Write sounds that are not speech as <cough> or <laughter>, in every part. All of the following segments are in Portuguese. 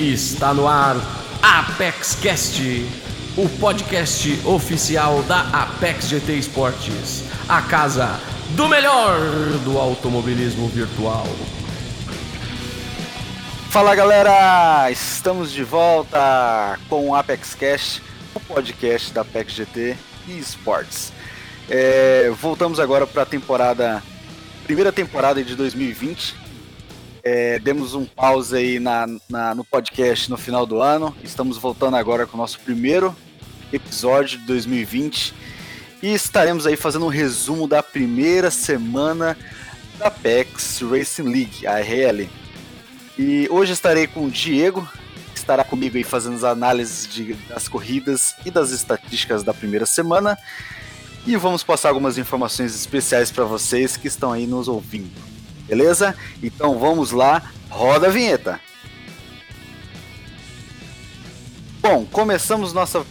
Está no ar Apex Cast, o podcast oficial da Apex GT Esportes, a casa do melhor do automobilismo virtual. Fala galera, estamos de volta com o Apex Cast, o podcast da Apex GT Esportes. É, voltamos agora para a temporada, primeira temporada de 2020. É, demos um pause aí na, na, no podcast no final do ano. Estamos voltando agora com o nosso primeiro episódio de 2020 e estaremos aí fazendo um resumo da primeira semana da Apex Racing League, a RL. E hoje estarei com o Diego, que estará comigo aí fazendo as análises de, das corridas e das estatísticas da primeira semana. E vamos passar algumas informações especiais para vocês que estão aí nos ouvindo. Beleza? Então vamos lá, roda a vinheta. Bom, começamos nossa,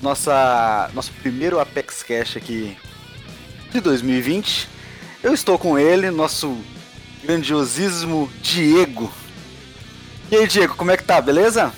nossa, nosso primeiro Apex Cash aqui de 2020. Eu estou com ele, nosso grandiosíssimo Diego. E aí, Diego, como é que tá? Beleza?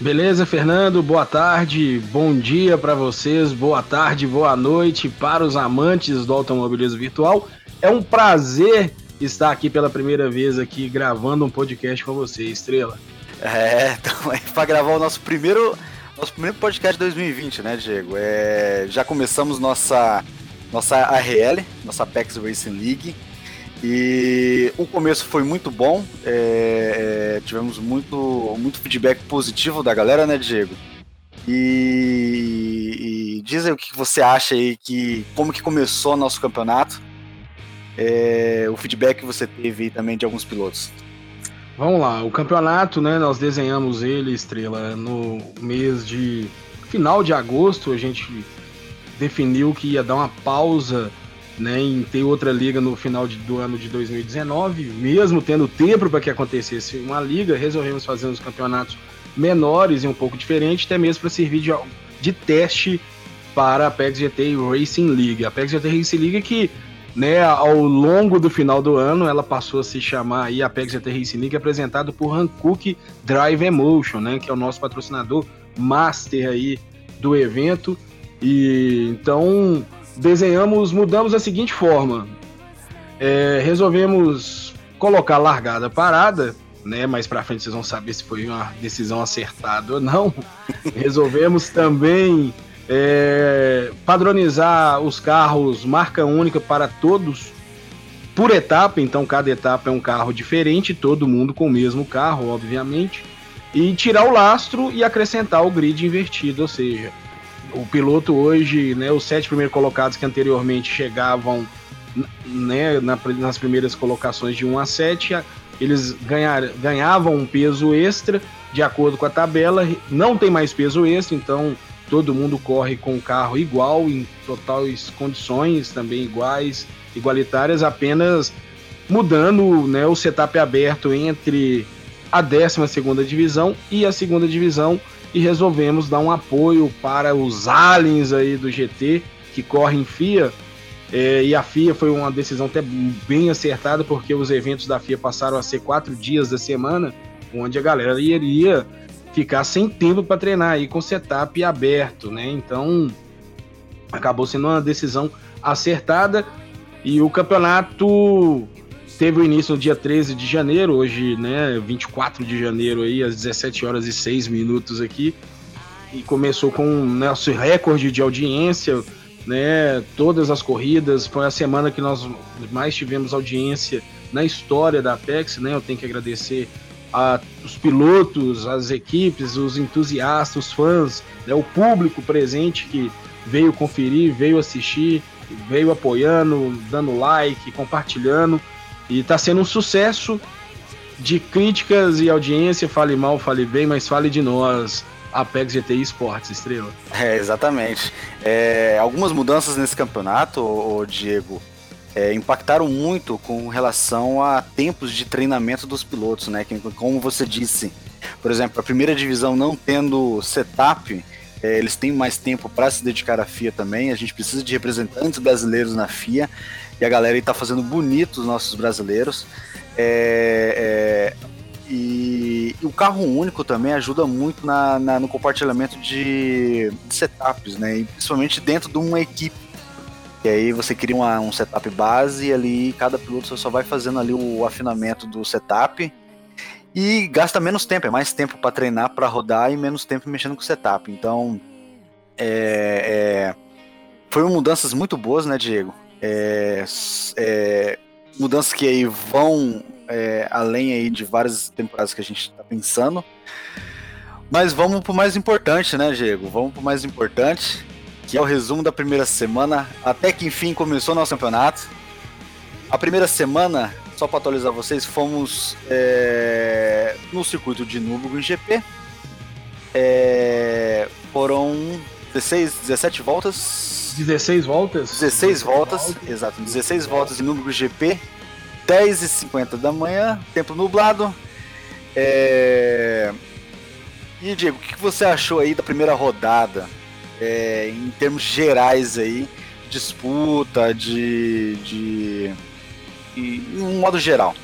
Beleza, Fernando? Boa tarde, bom dia para vocês, boa tarde, boa noite para os amantes do automobilismo virtual. É um prazer estar aqui pela primeira vez aqui gravando um podcast com você, Estrela. É, <laughs> então, para gravar o nosso primeiro, nosso primeiro podcast de 2020, né, Diego? É, já começamos nossa nossa ARL, nossa Apex Racing League. E o começo foi muito bom, é, é, tivemos muito, muito feedback positivo da galera, né, Diego? E, e diz aí o que você acha aí, que, como que começou nosso campeonato, é, o feedback que você teve também de alguns pilotos. Vamos lá, o campeonato, né, nós desenhamos ele, Estrela, no mês de final de agosto, a gente definiu que ia dar uma pausa né, em ter outra liga no final de, do ano de 2019, mesmo tendo tempo para que acontecesse uma liga, resolvemos fazer uns campeonatos menores e um pouco diferentes, até mesmo para servir de, de teste para a Apex GT Racing League. A Apex GT Racing League que né, ao longo do final do ano, ela passou a se chamar aí Apex GT Racing League, apresentado por Hankook Drive Emotion, né, que é o nosso patrocinador master aí do evento. E então desenhamos, mudamos da seguinte forma: é, resolvemos colocar largada parada, né? Mais para frente vocês vão saber se foi uma decisão acertada ou não. <laughs> resolvemos também é, padronizar os carros marca única para todos por etapa, então cada etapa é um carro diferente, todo mundo com o mesmo carro, obviamente, e tirar o lastro e acrescentar o grid invertido, ou seja, o piloto hoje, né, os sete primeiros colocados que anteriormente chegavam né, na, nas primeiras colocações de 1 a 7, eles ganhar, ganhavam um peso extra de acordo com a tabela, não tem mais peso extra, então todo mundo corre com o carro igual, em totais condições também iguais, igualitárias, apenas mudando né, o setup aberto entre a 12 segunda divisão e a segunda divisão e resolvemos dar um apoio para os aliens aí do GT que correm FIA é, e a FIA foi uma decisão até bem acertada porque os eventos da FIA passaram a ser quatro dias da semana onde a galera iria ficar sem tempo para treinar aí com setup aberto, né? Então acabou sendo uma decisão acertada e o campeonato teve o início no dia 13 de janeiro, hoje, né, 24 de janeiro aí, às 17 horas e 6 minutos aqui. E começou com nosso né, recorde de audiência, né? Todas as corridas, foi a semana que nós mais tivemos audiência na história da Apex, né? Eu tenho que agradecer a, os pilotos, as equipes, os entusiastas, os fãs, né, o público presente que veio conferir, veio assistir, veio apoiando, dando like, compartilhando. E está sendo um sucesso de críticas e audiência. Fale mal, fale bem, mas fale de nós. Apex GTI Esportes, Estrela. É, exatamente. É, algumas mudanças nesse campeonato, o Diego, é, impactaram muito com relação a tempos de treinamento dos pilotos, né? Como você disse, por exemplo, a primeira divisão não tendo setup, é, eles têm mais tempo para se dedicar à FIA também. A gente precisa de representantes brasileiros na FIA e a galera está fazendo bonito os nossos brasileiros. É, é, e, E o carro único também ajuda muito na, na no compartilhamento de, de, setups, né? E principalmente dentro de uma equipe. E aí você cria uma, um setup base e ali cada piloto só vai fazendo ali o afinamento do setup e gasta menos tempo, é mais tempo para treinar, para rodar e menos tempo mexendo com o setup. Então, é, é, foram mudanças muito boas, né, Diego? É, é, mudanças que aí vão é, além aí de várias temporadas que a gente está pensando. Mas vamos para o mais importante, né, Diego? Vamos para o mais importante, que é o resumo da primeira semana, até que enfim começou nosso campeonato. A primeira semana, só para atualizar vocês, fomos é, no circuito de Nürburgring GP. É, foram 16, 17 voltas. 16 voltas? 16, 16 voltas, voltas, exato. 16 voltas em Nürburgring GP. 10h50 da manhã, tempo nublado. É... E Diego, o que você achou aí da primeira rodada? É, em termos gerais aí, disputa, de. de. em um modo geral.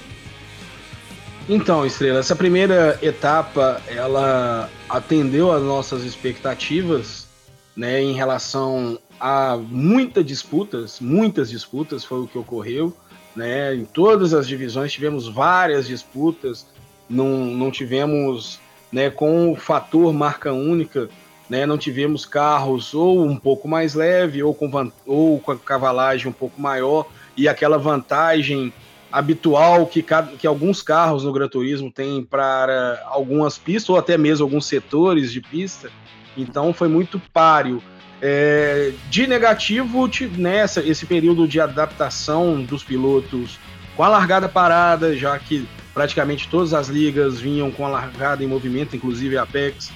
Então, Estrela, essa primeira etapa ela atendeu às nossas expectativas, né, em relação a muitas disputas, muitas disputas foi o que ocorreu né? Em todas as divisões tivemos várias disputas, não, não tivemos, né, com o fator marca única, né, não tivemos carros ou um pouco mais leve ou com, ou com a cavalagem um pouco maior e aquela vantagem habitual que, que alguns carros no Gran Turismo têm para algumas pistas ou até mesmo alguns setores de pista. Então foi muito páreo. É, de negativo, nessa esse período de adaptação dos pilotos com a largada parada, já que praticamente todas as ligas vinham com a largada em movimento, inclusive a Apex,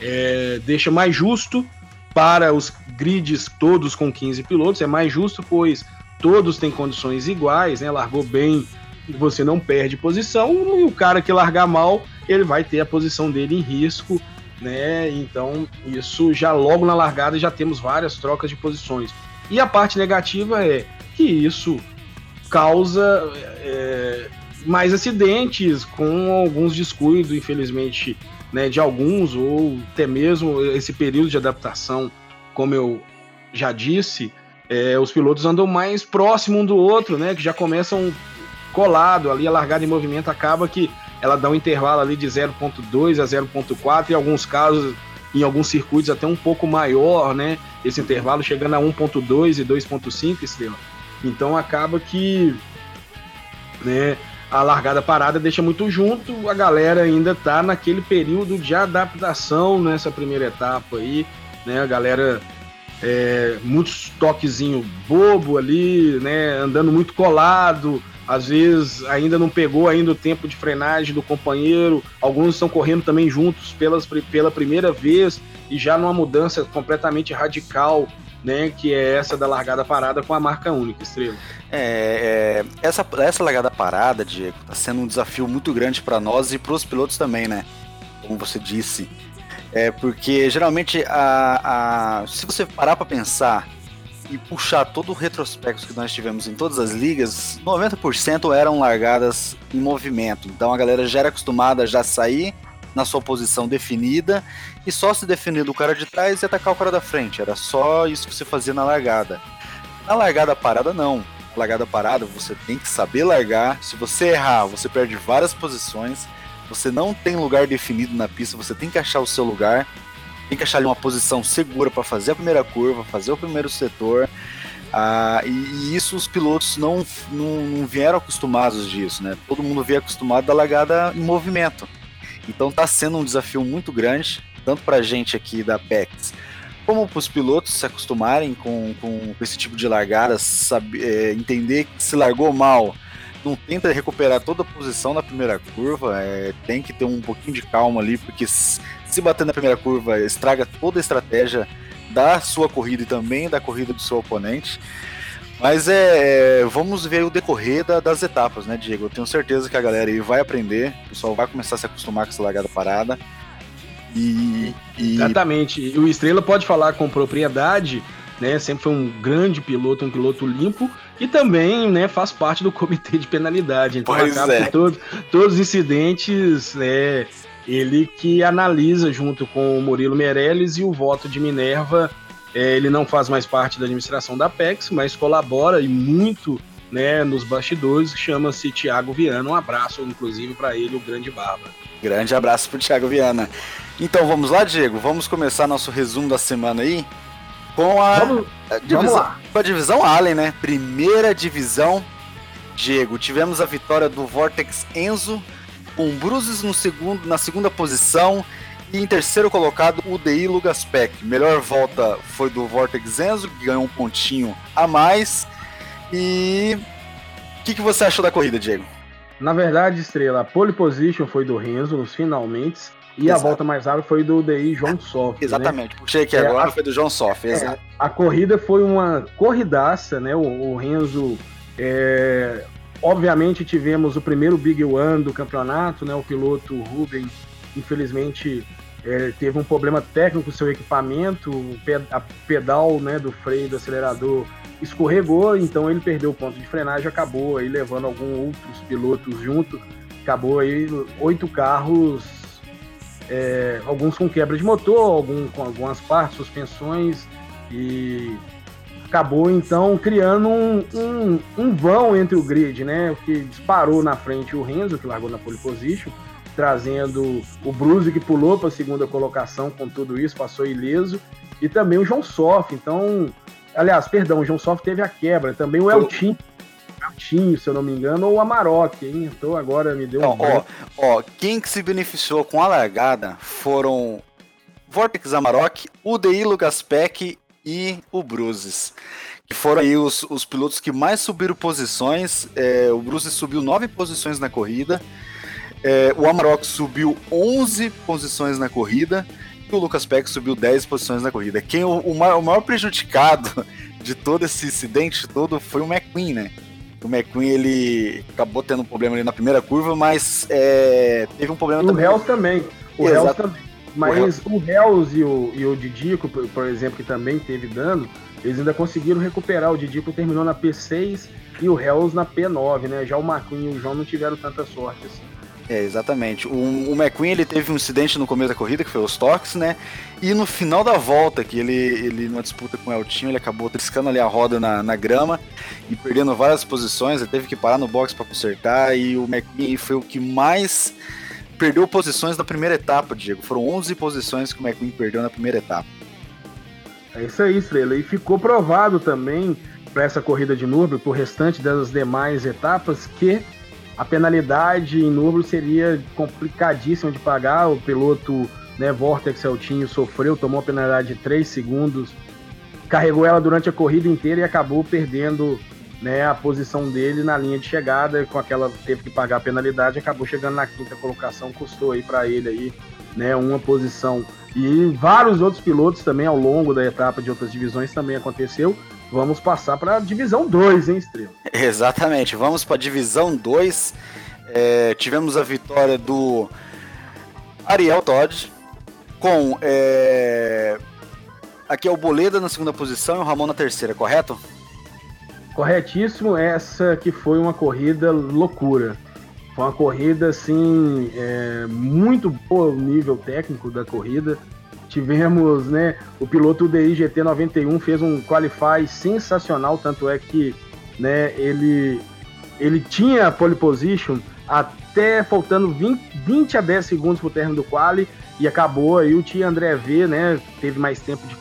é, deixa mais justo para os grids todos com 15 pilotos, é mais justo, pois todos têm condições iguais, né? Largou bem, você não perde posição, e o cara que largar mal, ele vai ter a posição dele em risco né? Então, isso já logo na largada já temos várias trocas de posições. E a parte negativa é que isso causa é, mais acidentes com alguns descuidos, infelizmente, né, de alguns, ou até mesmo esse período de adaptação, como eu já disse, é, os pilotos andam mais próximo um do outro, né? Que já começam colado ali, a largada em movimento acaba que ela dá um intervalo ali de 0.2 a 0.4, em alguns casos, em alguns circuitos até um pouco maior, né? Esse intervalo chegando a 1.2 e 2.5 estrela. Então acaba que né, a largada parada deixa muito junto, a galera ainda tá naquele período de adaptação nessa primeira etapa aí, né? A galera é, muitos toquezinho bobo ali, né? Andando muito colado, às vezes ainda não pegou ainda o tempo de frenagem do companheiro, alguns estão correndo também juntos pelas, pela primeira vez e já numa mudança completamente radical, né, que é essa da largada parada com a marca única, Estrela. É, é essa, essa largada parada, Diego, está sendo um desafio muito grande para nós e para os pilotos também, né? Como você disse. É porque geralmente a, a se você parar para pensar e puxar todo o retrospecto que nós tivemos em todas as ligas, 90% eram largadas em movimento. Então a galera já era acostumada a já sair na sua posição definida e só se definir do cara de trás e atacar o cara da frente. Era só isso que você fazia na largada. Na largada parada, não. Na largada parada, você tem que saber largar. Se você errar, você perde várias posições. Você não tem lugar definido na pista, você tem que achar o seu lugar tem que achar ali uma posição segura para fazer a primeira curva, fazer o primeiro setor. Ah, e, e, isso os pilotos não, não, não, vieram acostumados disso, né? Todo mundo veio acostumado da largada em movimento. Então está sendo um desafio muito grande, tanto para a gente aqui da PEX, como para os pilotos se acostumarem com, com, com, esse tipo de largada, saber, é, entender que se largou mal, não tenta recuperar toda a posição na primeira curva, é, tem que ter um pouquinho de calma ali, porque se bater na primeira curva, estraga toda a estratégia da sua corrida e também da corrida do seu oponente. Mas é, é, vamos ver o decorrer da, das etapas, né, Diego? Eu tenho certeza que a galera aí vai aprender, o pessoal vai começar a se acostumar com essa largada parada. E, e... Exatamente. E o Estrela pode falar com propriedade, né? Sempre foi um grande piloto, um piloto limpo. e também né, faz parte do comitê de penalidade. Então pois acaba é. que todo, todos os incidentes é ele que analisa junto com o Murilo Meirelles e o voto de Minerva. É, ele não faz mais parte da administração da Apex, mas colabora e muito né, nos bastidores, chama-se Tiago Viana. Um abraço, inclusive, para ele, o grande barba. Grande abraço para Tiago Viana. Então vamos lá, Diego, vamos começar nosso resumo da semana aí com a, vamos, a divisão, com a divisão Allen, né? Primeira divisão. Diego, tivemos a vitória do Vortex Enzo com Bruces no segundo, na segunda posição e em terceiro colocado o DI Lugaspec. Melhor volta foi do Vortex Enzo, que ganhou um pontinho a mais. E o que, que você achou da corrida, Diego? Na verdade, Estrela, a pole position foi do Renzo nos finalmente. E exato. a volta mais rápida foi do DI João Soft. Né? Exatamente, né? puxei aqui é, agora, a, foi do João Soft, é, exato. A corrida foi uma corridaça, né? O, o Renzo. É, obviamente tivemos o primeiro Big One do campeonato, né? O piloto Ruben, infelizmente, é, teve um problema técnico com seu equipamento, a pedal né, do freio do acelerador escorregou, então ele perdeu o ponto de frenagem, acabou aí levando alguns outros pilotos junto, acabou aí oito carros, é, alguns com quebra de motor, alguns com algumas partes, suspensões e acabou então criando um, um, um, vão entre o grid, né? Que disparou na frente o Renzo, que largou na pole position, trazendo o Bruce que pulou para a segunda colocação com tudo isso, passou ileso, e também o João Soff. Então, Aliás, perdão, o João Soft teve a quebra. Também o Eltinho, Eltinho, se eu não me engano, ou o Amarok, hein? Então agora me deu um. Ó, ó, quem que se beneficiou com a largada foram Vortex Amarok, UDI Lugaspec e o Bruces. Que foram aí os, os pilotos que mais subiram posições. É, o Bruces subiu nove posições na corrida. É, o Amarok subiu 11 posições na corrida o Lucas Peck subiu 10 posições na corrida. Quem o, o, maior, o maior prejudicado <laughs> de todo esse incidente todo foi o McQueen, né? O McQueen ele acabou tendo um problema ali na primeira curva, mas é, teve um problema o também. O Hells também. O Hells também. Mas o Hells e o, e o Didico, por, por, exemplo, que também teve dano, eles ainda conseguiram recuperar. O Didico terminou na P6 e o Hells na P9, né? Já o McQueen e o João não tiveram tanta sorte assim. É, exatamente. O, o McQueen ele teve um incidente no começo da corrida, que foi os toques, né? E no final da volta, que ele, ele numa disputa com o Eltinho, ele acabou triscando ali a roda na, na grama e perdendo várias posições. Ele teve que parar no box para consertar. E o McQueen foi o que mais perdeu posições na primeira etapa, Diego. Foram 11 posições que o McQueen perdeu na primeira etapa. É isso aí, Estrela. E ficou provado também para essa corrida de Nürburgring, por restante das demais etapas, que a penalidade em número seria complicadíssima de pagar. O piloto né, Vortex Celtinho sofreu, tomou a penalidade de 3 segundos, carregou ela durante a corrida inteira e acabou perdendo né, a posição dele na linha de chegada. Com aquela teve que pagar a penalidade, acabou chegando na quinta colocação, custou aí para ele aí, né, uma posição. E vários outros pilotos também ao longo da etapa de outras divisões também aconteceu. Vamos passar para a divisão 2, hein, Estrela? <laughs> Exatamente, vamos para a divisão 2. É, tivemos a vitória do Ariel Todd com. É... Aqui é o Boleda na segunda posição e o Ramon na terceira, correto? Corretíssimo, essa que foi uma corrida loucura. Foi uma corrida assim, é, muito boa o nível técnico da corrida tivemos, né, o piloto UDI GT 91 fez um qualify sensacional, tanto é que, né, ele ele tinha pole position até faltando 20, 20 a 10 segundos pro término do quali e acabou aí o tio André V, né, teve mais tempo de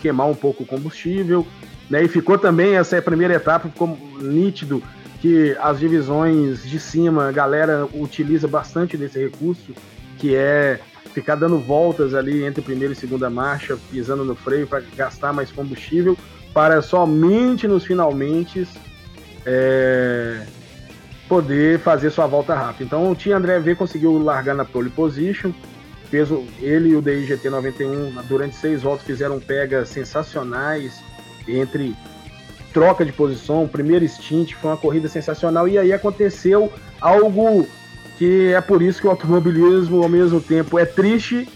queimar um pouco o combustível, né, e ficou também essa primeira etapa ficou nítido que as divisões de cima, a galera utiliza bastante desse recurso, que é ficar dando voltas ali entre primeira e segunda marcha, pisando no freio para gastar mais combustível, para somente nos finalmente é, poder fazer sua volta rápida. Então o Tia André V conseguiu largar na pole position, fez o, ele e o DIGT 91 durante seis voltas fizeram pegas sensacionais entre troca de posição, primeiro stint, foi uma corrida sensacional e aí aconteceu algo que é por isso que o automobilismo ao mesmo tempo é triste,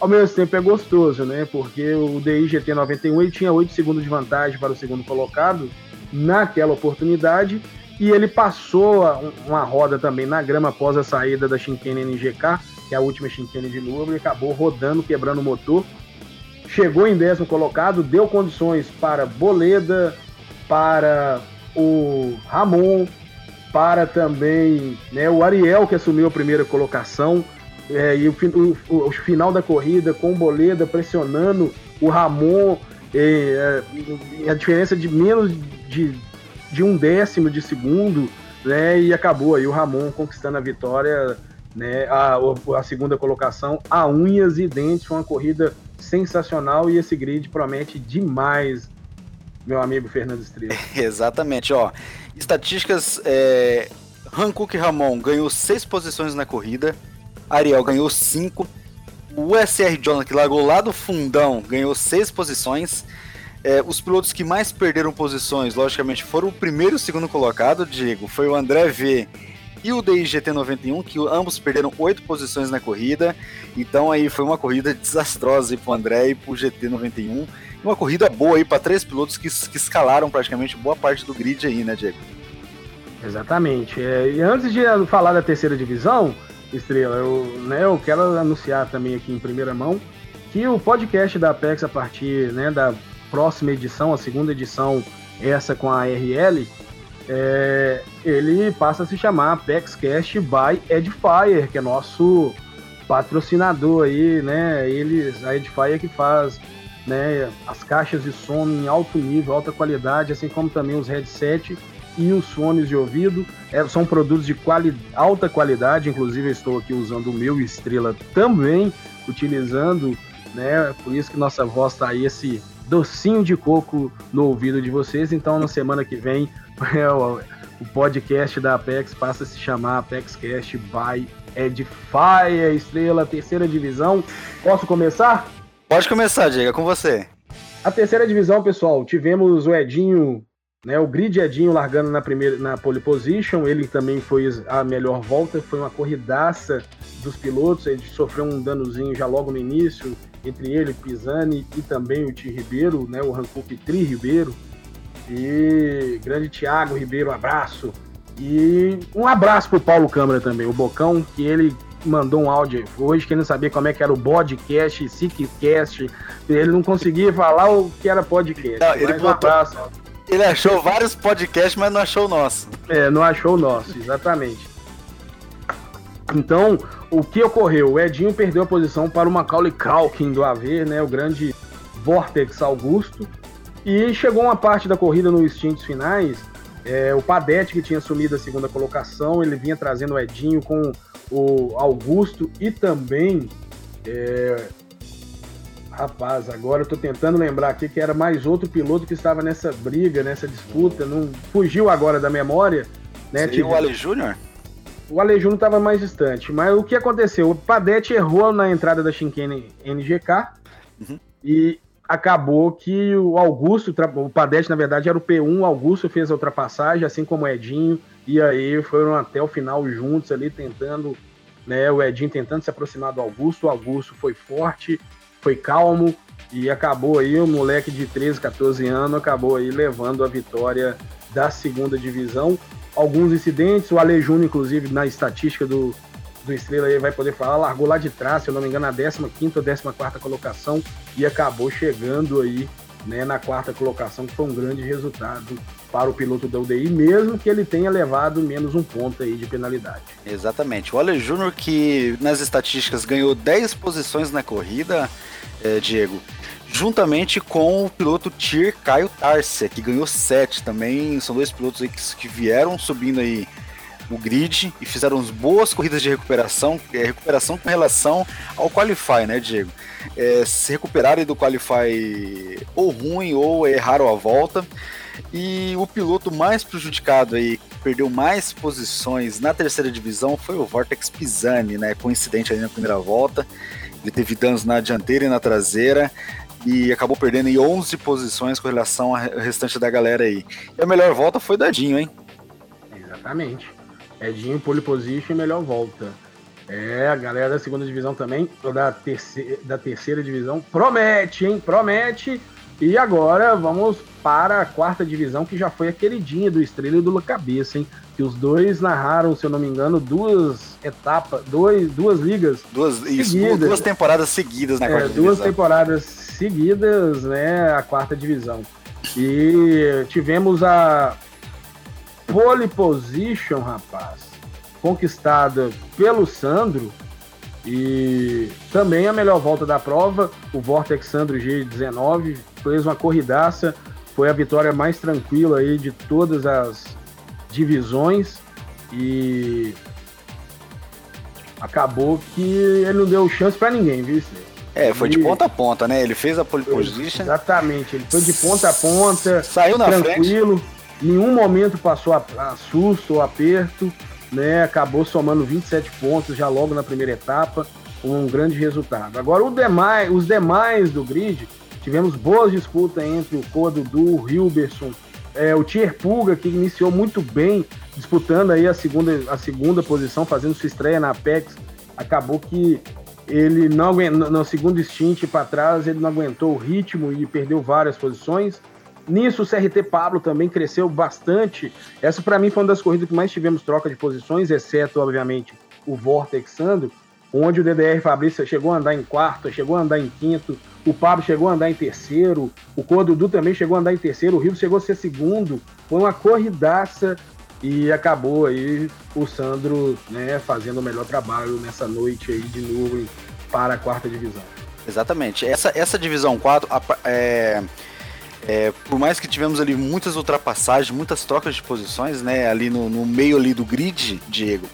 ao mesmo tempo é gostoso, né? Porque o DI GT 91 ele tinha 8 segundos de vantagem para o segundo colocado naquela oportunidade e ele passou uma roda também na grama após a saída da Shinkane NGK, que é a última Shinkane de Nürburgring, acabou rodando, quebrando o motor. Chegou em décimo colocado, deu condições para Boleda, para o Ramon, para também né, o Ariel, que assumiu a primeira colocação. É, e o, o, o, final da corrida com o Boleda pressionando o Ramon, e, é, a diferença de menos de, de um décimo de segundo, né? E acabou aí o Ramon conquistando a vitória, né? A, a segunda colocação, a unhas e dentes, foi uma corrida sensacional e esse grid promete demais, meu amigo Fernando Estrela. <laughs> Exatamente, ó. Estatísticas, é... Hankook Ramon ganhou seis posições na corrida, Ariel ganhou cinco, o SR Jonathan, que largou lá do fundão, ganhou seis posições. É, os pilotos que mais perderam posições, logicamente, foram o primeiro e o segundo colocado, Diego. Foi o André V e o DIGT 91, que ambos perderam oito posições na corrida. Então aí foi uma corrida desastrosa para o André e para o GT 91. Uma corrida boa aí para três pilotos que, que, escalaram praticamente boa parte do grid aí, né, Diego? Exatamente. É, e antes de falar da terceira divisão, Estrela, eu, né, eu quero anunciar também aqui em primeira mão que o podcast da Apex, a partir né, da próxima edição, a segunda edição, essa com a RL, é, ele passa a se chamar ApexCast by Edifier, que é nosso patrocinador aí, né? Eles, a Edifier que faz né, as caixas de som em alto nível, alta qualidade, assim como também os headsets e os fones de ouvido. É, são produtos de quali alta qualidade, inclusive eu estou aqui usando o meu Estrela também, utilizando, né? Por isso que nossa voz está aí, esse docinho de coco no ouvido de vocês. Então, na semana que vem, <laughs> é, o, podcast da Apex passa a se chamar ApexCast by Edify, Estrela, terceira divisão. Posso começar? Pode começar, Diego, é com você. A terceira divisão, pessoal, tivemos o Edinho né, o grid Edinho largando na primeira na pole position, ele também foi a melhor volta, foi uma corridaça dos pilotos, ele sofreu um danozinho já logo no início, entre ele, Pisani e também o Ti Ribeiro, né, o Hankook Tri Ribeiro. E grande Thiago Ribeiro, abraço. E um abraço pro Paulo Câmara também, o Bocão, que ele mandou um áudio hoje, querendo saber como é que era o podcast, Sickcast. Ele não conseguia falar o que era podcast. Não, ele botou, um abraço. Ele achou vários podcasts, mas não achou o nosso. É, não achou o nosso, exatamente. Então, o que ocorreu? O Edinho perdeu a posição para o Macaulay Culkin do AV, né, o grande Vortex Augusto. E chegou uma parte da corrida nos instintos finais. É, o Padete, que tinha assumido a segunda colocação, ele vinha trazendo o Edinho com o Augusto e também é, Rapaz, agora eu tô tentando lembrar aqui que era mais outro piloto que estava nessa briga, nessa disputa, não fugiu agora da memória, né? Seria o Ale Júnior? O Ale Júnior estava mais distante, mas o que aconteceu? O Padete errou na entrada da Shinkane NGK uhum. e acabou que o Augusto, o Padete na verdade era o P1, o Augusto fez a ultrapassagem, assim como o Edinho, e aí foram até o final juntos ali tentando, né, o Edinho tentando se aproximar do Augusto, o Augusto foi forte, foi calmo e acabou aí, o moleque de 13, 14 anos acabou aí levando a vitória da segunda divisão. Alguns incidentes, o Ale Júnior, inclusive, na estatística do, do Estrela aí vai poder falar, largou lá de trás, se eu não me engano, na 15 ou 14 colocação e acabou chegando aí né, na quarta colocação, que foi um grande resultado para o piloto da UDI, mesmo que ele tenha levado menos um ponto aí de penalidade. Exatamente. O Ale Júnior, que nas estatísticas ganhou 10 posições na corrida, é, Diego, juntamente com o piloto Tier Caio Tarsia, que ganhou 7 também. São dois pilotos aí que, que vieram subindo aí o grid e fizeram boas corridas de recuperação, é, recuperação com relação ao Qualify, né, Diego? É, se recuperarem do Qualify ou ruim ou erraram a volta. E o piloto mais prejudicado aí, que perdeu mais posições na terceira divisão, foi o Vortex Pisani, né? Coincidente ali na primeira volta. Ele teve danos na dianteira e na traseira e acabou perdendo em 11 posições com relação ao restante da galera aí. E a melhor volta foi da Dinho, hein? Exatamente. Edinho, pole position, melhor volta. É, a galera da segunda divisão também, da terceira, da terceira divisão, promete, hein? Promete. E agora vamos para a quarta divisão, que já foi a queridinha do Estrela e do Cabeça, hein? Que os dois narraram, se eu não me engano, duas etapas, dois, duas ligas. Duas, isso, duas temporadas seguidas na é, quarta Duas temporadas seguidas, né? A quarta divisão. E tivemos a pole position, rapaz, conquistada pelo Sandro. E também a melhor volta da prova, o Vortex Sandro G19 fez uma corridaça, foi a vitória mais tranquila aí de todas as divisões e acabou que ele não deu chance para ninguém, viu? É, foi de ponta a ponta, né? Ele fez a pole position. Exatamente, ele foi de ponta a ponta, saiu na tranquilo, frente. Nenhum momento passou a, a susto ou aperto, né? Acabou somando 27 pontos já logo na primeira etapa, um grande resultado. Agora demais, os demais do grid, tivemos boas disputas entre o Dudu, o Hilberson, é, o Tier Pulga, que iniciou muito bem, disputando aí a segunda, a segunda posição, fazendo sua estreia na Apex. Acabou que ele não no segundo stint para trás, ele não aguentou o ritmo e perdeu várias posições. Nisso, o CRT Pablo também cresceu bastante. Essa, para mim, foi uma das corridas que mais tivemos troca de posições, exceto, obviamente, o Vortex Sandro, onde o DDR Fabrício chegou a andar em quarto, chegou a andar em quinto, o Pablo chegou a andar em terceiro, o Codudu também chegou a andar em terceiro, o Rio chegou a ser segundo. Foi uma corridaça e acabou aí o Sandro né, fazendo o melhor trabalho nessa noite aí de novo para a quarta divisão. Exatamente. Essa, essa divisão 4, é, é, por mais que tivemos ali muitas ultrapassagens, muitas trocas de posições, né, ali no, no meio ali do grid, Diego,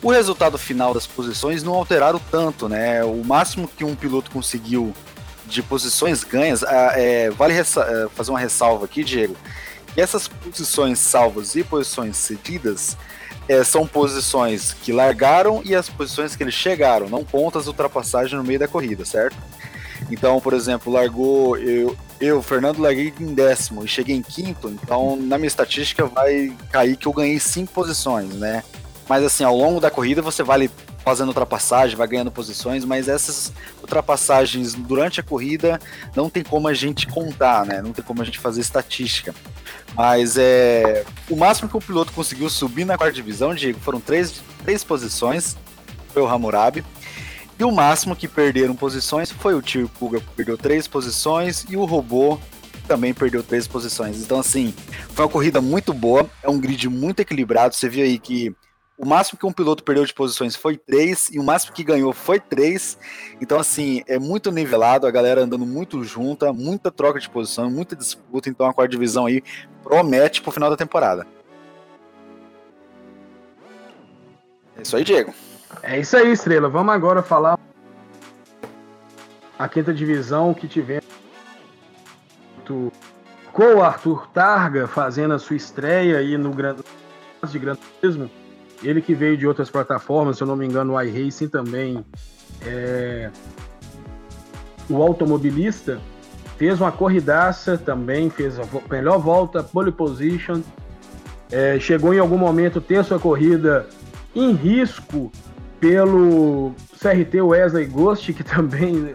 o resultado final das posições não alteraram tanto, né? O máximo que um piloto conseguiu de posições ganhas, é, vale é, fazer uma ressalva aqui, Diego, essas posições salvas e posições cedidas é, são posições que largaram e as posições que eles chegaram, não conta as ultrapassagens no meio da corrida, certo? Então, por exemplo, largou eu, eu, Fernando, larguei em décimo e cheguei em quinto, então na minha estatística vai cair que eu ganhei cinco posições, né? Mas assim, ao longo da corrida você vai fazendo ultrapassagem, vai ganhando posições, mas essas ultrapassagens durante a corrida não tem como a gente contar, né? Não tem como a gente fazer estatística. Mas é. O máximo que o piloto conseguiu subir na quarta divisão, Diego, foram três, três posições. Foi o Hammurabi. E o máximo que perderam posições foi o Tio Puga, que perdeu três posições, e o robô também perdeu três posições. Então, assim, foi uma corrida muito boa, é um grid muito equilibrado. Você viu aí que o máximo que um piloto perdeu de posições foi três e o máximo que ganhou foi três. Então, assim, é muito nivelado, a galera andando muito junta, muita troca de posição, muita disputa. Então, a quarta divisão aí promete pro final da temporada. É isso aí, Diego. É isso aí, Estrela. Vamos agora falar a quinta divisão que tivemos com o Arthur Targa fazendo a sua estreia aí no Grande de Gran Turismo ele que veio de outras plataformas, se eu não me engano, o iRacing também. É... O automobilista fez uma corridaça também, fez a melhor volta, pole position. É, chegou em algum momento ter sua corrida em risco pelo CRT Wesley Ghost, que também.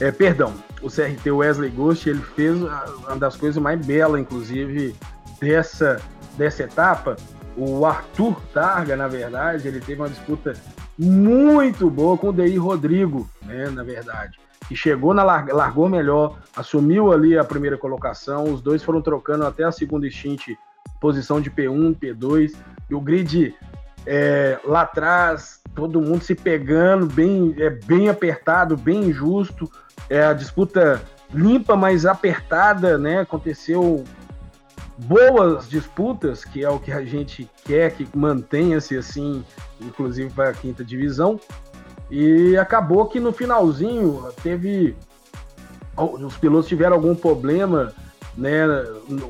É, perdão, o CRT Wesley Ghost, ele fez uma das coisas mais belas, inclusive, dessa, dessa etapa o Arthur Targa, na verdade, ele teve uma disputa muito boa com o Deir Rodrigo, né, na verdade. Que chegou na larg largou melhor, assumiu ali a primeira colocação, os dois foram trocando até a segunda stint, posição de P1, P2, e o grid é, lá atrás, todo mundo se pegando, bem, é, bem apertado, bem injusto, é, a disputa limpa, mas apertada, né? Aconteceu boas disputas, que é o que a gente quer que mantenha-se assim, inclusive para a quinta divisão. E acabou que no finalzinho teve. Os pilotos tiveram algum problema né,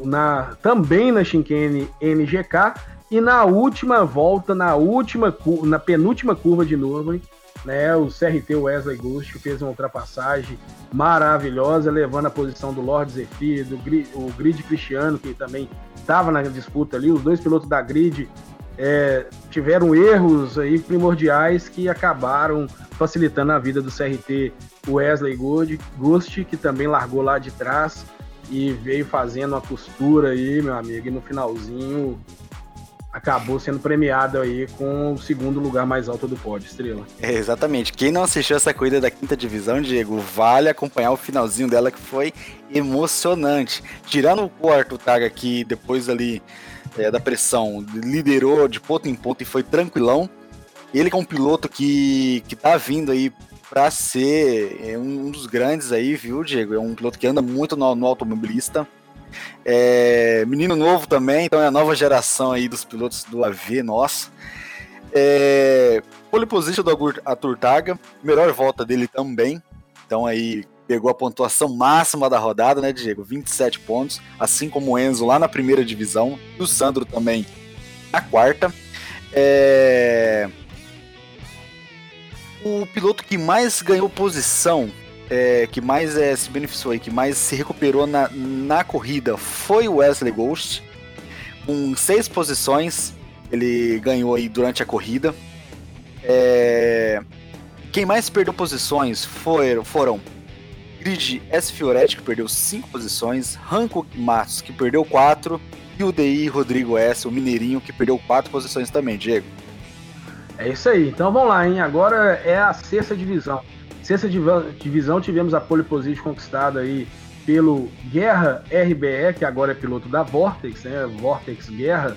na, também na Shinkane NGK e na última volta, na última na penúltima curva de Nürburgring, né, o CRT Wesley Gust fez uma ultrapassagem maravilhosa, levando a posição do Lord Zephyr, do o Grid Cristiano, que também estava na disputa ali. Os dois pilotos da Grid é, tiveram erros aí primordiais que acabaram facilitando a vida do CRT Wesley Gust, que também largou lá de trás. e veio fazendo uma costura aí, meu amigo, e no finalzinho acabou sendo premiado aí com o segundo lugar mais alto do pódio, Estrela. É, exatamente. Quem não assistiu essa corrida da quinta divisão, Diego, vale acompanhar o finalzinho dela que foi emocionante. Tirando o Arthur Taga aqui depois ali é, da pressão, liderou de ponto em ponto e foi tranquilão. Ele que é um piloto que, que tá vindo aí para ser é, um dos grandes aí, viu, Diego? É um piloto que anda muito no, no automobilista. É, menino novo também, então é a nova geração aí dos pilotos do AV, nossa. É, pole position do Aturtaga, melhor volta dele também. Então aí pegou a pontuação máxima da rodada, né, Diego? 27 pontos, assim como o Enzo lá na primeira divisão, e o Sandro também na quarta. É... O piloto que mais ganhou posição é, que mais é, se beneficiou e que mais se recuperou na, na corrida foi o Wesley Ghost. Com seis posições, ele ganhou aí durante a corrida. É, quem mais perdeu posições foram, foram Grid S. Fioretti, que perdeu cinco posições, Hancock Matos, que perdeu quatro, e o DI Rodrigo S., o Mineirinho, que perdeu quatro posições também, Diego. É isso aí. Então vamos lá, hein? Agora é a sexta divisão. Sexta divisão tivemos a pole position conquistada aí pelo Guerra RBE, que agora é piloto da Vortex, né? Vortex Guerra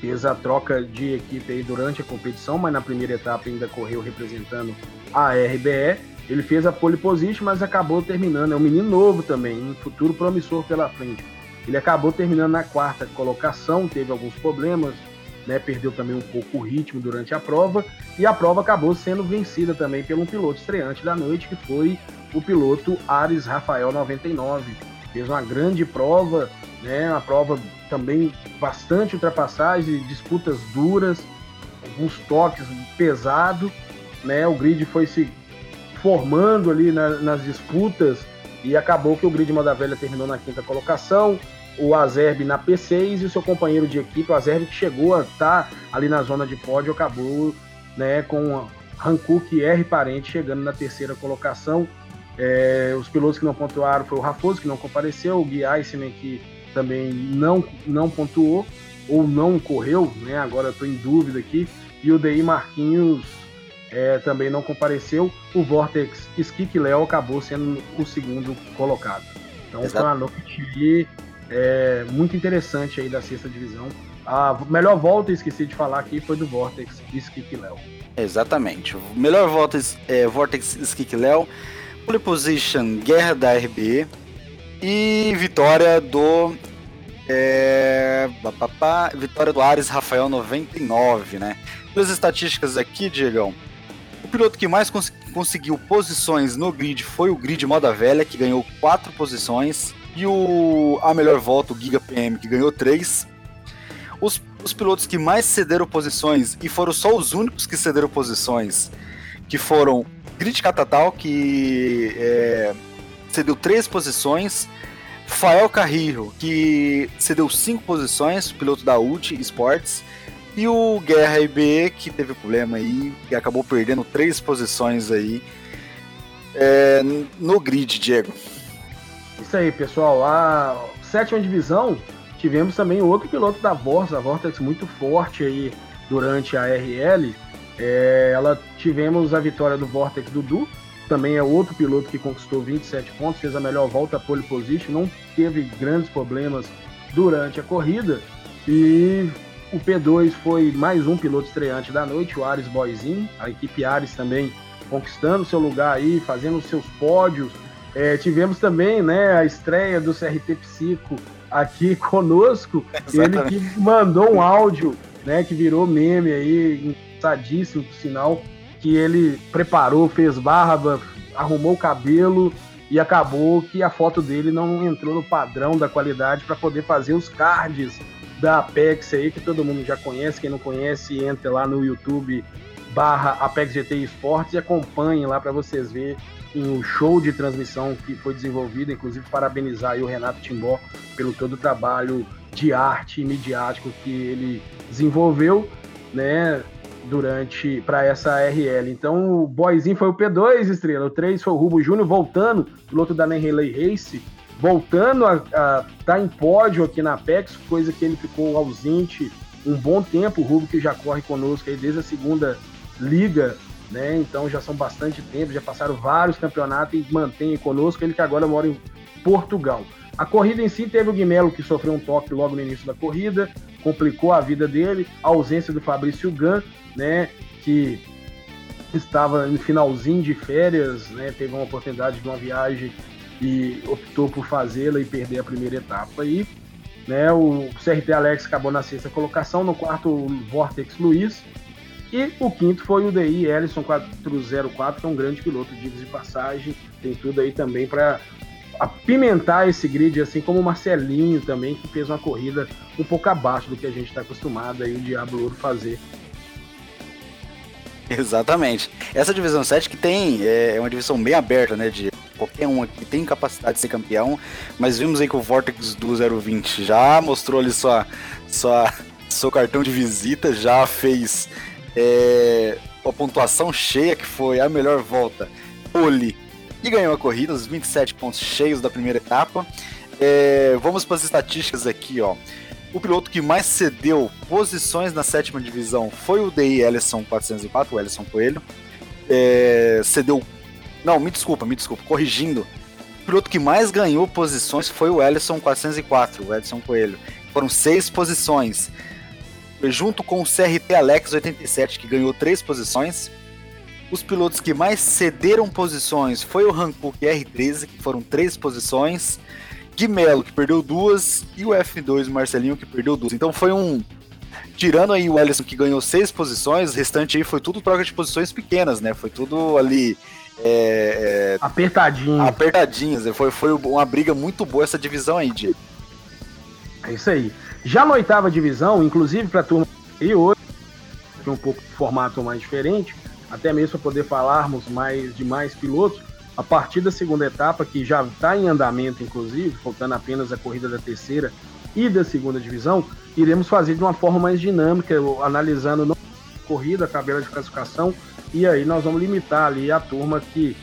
fez a troca de equipe aí durante a competição, mas na primeira etapa ainda correu representando a RBE. Ele fez a pole position, mas acabou terminando. É um menino novo também, um futuro promissor pela frente. Ele acabou terminando na quarta colocação, teve alguns problemas, né, perdeu também um pouco o ritmo durante a prova, e a prova acabou sendo vencida também pelo piloto estreante da noite, que foi o piloto Ares Rafael 99. Fez uma grande prova, né, uma prova também bastante ultrapassagem, disputas duras, alguns toques pesado, né, o grid foi se formando ali na, nas disputas e acabou que o grid Moda Velha terminou na quinta colocação, o Azerb na P6 e o seu companheiro de equipe, o Azerb, que chegou a estar tá ali na zona de pódio, acabou né, com Hankook e R Parente chegando na terceira colocação. É, os pilotos que não pontuaram foi o Rafoso, que não compareceu, o Gui Iceman, que também não, não pontuou ou não correu, né? agora estou em dúvida aqui, e o DI Marquinhos é, também não compareceu. O Vortex Skik Léo acabou sendo o segundo colocado. Então Exato. foi uma noite é, muito interessante aí da sexta divisão. A melhor volta, esqueci de falar aqui, foi do Vortex Skik Léo. Exatamente. Melhor volta é Vortex Skik Léo. Pole Position Guerra da RB. E vitória do. É, vitória do Ares Rafael 99, né? Duas estatísticas aqui, Diegão. O piloto que mais cons conseguiu posições no grid foi o grid Moda Velha, que ganhou quatro posições. E o a melhor volta, o Giga PM, que ganhou três. Os, os pilotos que mais cederam posições, e foram só os únicos que cederam posições, que foram Grid Catatal, que é, cedeu três posições. Fael Carrillo, que cedeu cinco posições, piloto da ULT Sports. E o Guerra IB, que teve problema aí e acabou perdendo três posições aí é, no grid, Diego. Isso aí, pessoal. A sétima divisão, tivemos também outro piloto da Vortex, a Vortex muito forte aí durante a RL. É, ela tivemos a vitória do Vortex Dudu, também é outro piloto que conquistou 27 pontos, fez a melhor volta pole position, não teve grandes problemas durante a corrida. E o P2 foi mais um piloto estreante da noite, o Ares Boyzinho, a equipe Ares também conquistando seu lugar aí, fazendo seus pódios, é, tivemos também né, a estreia do CRT Psico aqui <laughs> conosco. Ele que mandou um áudio né, que virou meme aí, engraçadíssimo, por sinal, que ele preparou, fez barba, arrumou o cabelo e acabou que a foto dele não entrou no padrão da qualidade para poder fazer os cards da Apex aí, que todo mundo já conhece. Quem não conhece, entre lá no YouTube barra Apex GT Esportes e acompanhe lá para vocês verem um show de transmissão que foi desenvolvido, inclusive parabenizar o Renato Timbó pelo todo o trabalho de arte e midiático que ele desenvolveu, né, durante para essa RL. Então o boyzinho foi o P2 estrela, o 3 foi o Rubo Júnior voltando, piloto da Nenrelay Race, voltando a estar tá em pódio aqui na Apex, coisa que ele ficou ausente um bom tempo. O Rubio que já corre conosco aí desde a segunda liga, né? Então já são bastante tempo, já passaram vários campeonatos e mantém conosco. Ele que agora mora em Portugal. A corrida em si teve o Guimelo que sofreu um toque logo no início da corrida, complicou a vida dele, a ausência do Fabrício Gan, né? Que estava no finalzinho de férias, né? Teve uma oportunidade de uma viagem e optou por fazê-la e perder a primeira etapa. E né, o CRT Alex acabou na sexta colocação, no quarto o Vortex Luiz. E o quinto foi o DI Ellison 404, que é um grande piloto, de de passagem. Tem tudo aí também para apimentar esse grid, assim como o Marcelinho também, que fez uma corrida um pouco abaixo do que a gente está acostumado aí o Diablo Ouro fazer Exatamente. Essa divisão 7 que tem é, é uma divisão bem aberta, né? De qualquer um aqui tem capacidade de ser campeão, mas vimos aí que o Vortex do 020 já mostrou ali sua, sua, seu cartão de visita, já fez é, a pontuação cheia, que foi a melhor volta, pole, e ganhou a corrida, os 27 pontos cheios da primeira etapa. É, vamos para as estatísticas aqui, ó. O piloto que mais cedeu posições na sétima divisão foi o DI Ellison 404, o Ellison Coelho. É, cedeu. Não, me desculpa, me desculpa, corrigindo. O piloto que mais ganhou posições foi o Ellison 404, o Edson Coelho. Foram seis posições. Junto com o CRT Alex 87, que ganhou três posições. Os pilotos que mais cederam posições foi o Hankook R13, que foram três posições. Guimelo, que perdeu duas, e o F2 Marcelinho, que perdeu duas. Então foi um. Tirando aí o Ellison, que ganhou seis posições, o restante aí foi tudo troca de posições pequenas, né? Foi tudo ali. É, é, apertadinho. Apertadinhos. Foi, foi uma briga muito boa essa divisão aí, Diego. É isso aí. Já na oitava divisão, inclusive para a turma e hoje, que é um pouco de formato mais diferente, até mesmo para poder falarmos mais de mais pilotos, a partir da segunda etapa, que já está em andamento, inclusive, faltando apenas a corrida da terceira e da segunda divisão, iremos fazer de uma forma mais dinâmica, analisando a corrida, a tabela de classificação, e aí nós vamos limitar ali a turma que,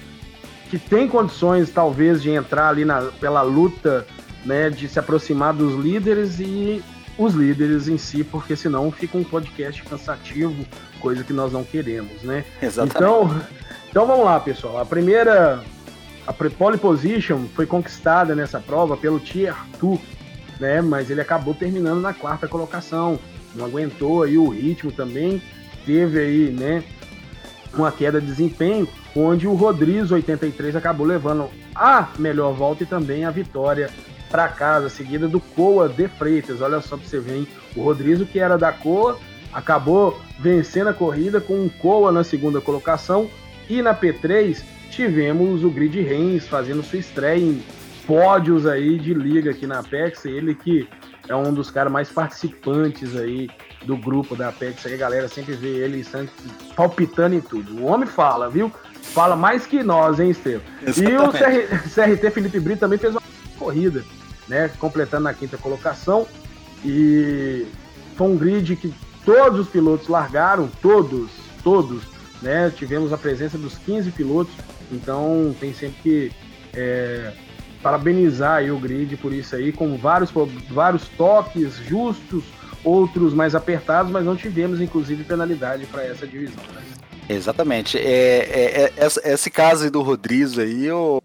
que tem condições, talvez, de entrar ali na, pela luta, né, de se aproximar dos líderes e os líderes em si, porque senão fica um podcast cansativo, coisa que nós não queremos, né? Exatamente. Então, então vamos lá, pessoal. A primeira, a pole position foi conquistada nessa prova pelo Tier 2, né? Mas ele acabou terminando na quarta colocação. Não aguentou aí o ritmo também. Teve aí, né? Uma queda de desempenho, onde o Rodrigo 83 acabou levando a melhor volta e também a vitória para casa, seguida do Coa de Freitas. Olha só para você ver, hein? O Rodrigo, que era da Coa, acabou vencendo a corrida com um Coa na segunda colocação e na P3 tivemos o Grid Reigns fazendo sua estreia em pódios aí de liga aqui na Apex, ele que é um dos caras mais participantes aí do grupo da Apex, aí a galera sempre vê ele palpitando em tudo. O homem fala, viu? Fala mais que nós, hein, Estevam? E o CR, CRT Felipe Brito também fez uma corrida, né? Completando na quinta colocação. E foi um grid que todos os pilotos largaram, todos, todos né? Tivemos a presença dos 15 pilotos, então tem sempre que é, parabenizar o grid por isso aí, com vários, vários toques justos, outros mais apertados, mas não tivemos inclusive penalidade para essa divisão. Né? Exatamente. É, é, é, esse caso do Rodrigo aí, eu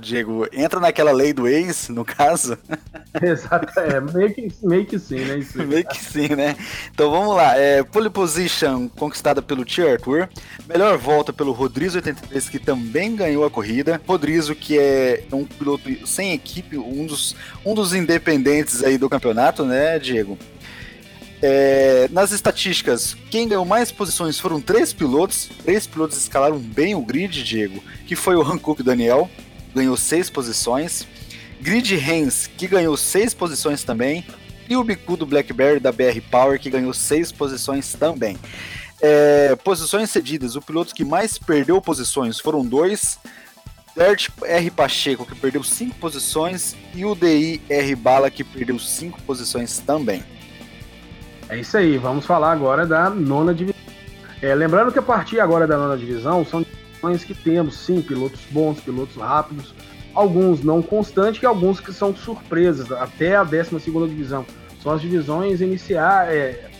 Diego, entra naquela lei do ex, no caso? <laughs> Exato, é, meio que, meio que sim, né? Isso. meio que sim, né? Então vamos lá. É, pole position conquistada pelo Tia Arthur. Melhor volta pelo Rodrigo 83, que também ganhou a corrida. Rodrigo, que é um piloto sem equipe, um dos, um dos independentes aí do campeonato, né, Diego? É, nas estatísticas, quem ganhou mais posições foram três pilotos. Três pilotos escalaram bem o grid, Diego, que foi o Hankook Daniel, ganhou seis posições. Grid Hens, que ganhou seis posições também. E o Bicudo Blackberry da BR Power, que ganhou seis posições também. É, posições cedidas, o piloto que mais perdeu posições foram dois. Dert R. Pacheco, que perdeu cinco posições, e o DI R. Bala, que perdeu cinco posições também. É isso aí, vamos falar agora da nona divisão. É, lembrando que a partir agora da nona divisão são que temos sim pilotos bons, pilotos rápidos, alguns não constantes e alguns que são surpresas, até a 12 divisão. São as divisões iniciais, é,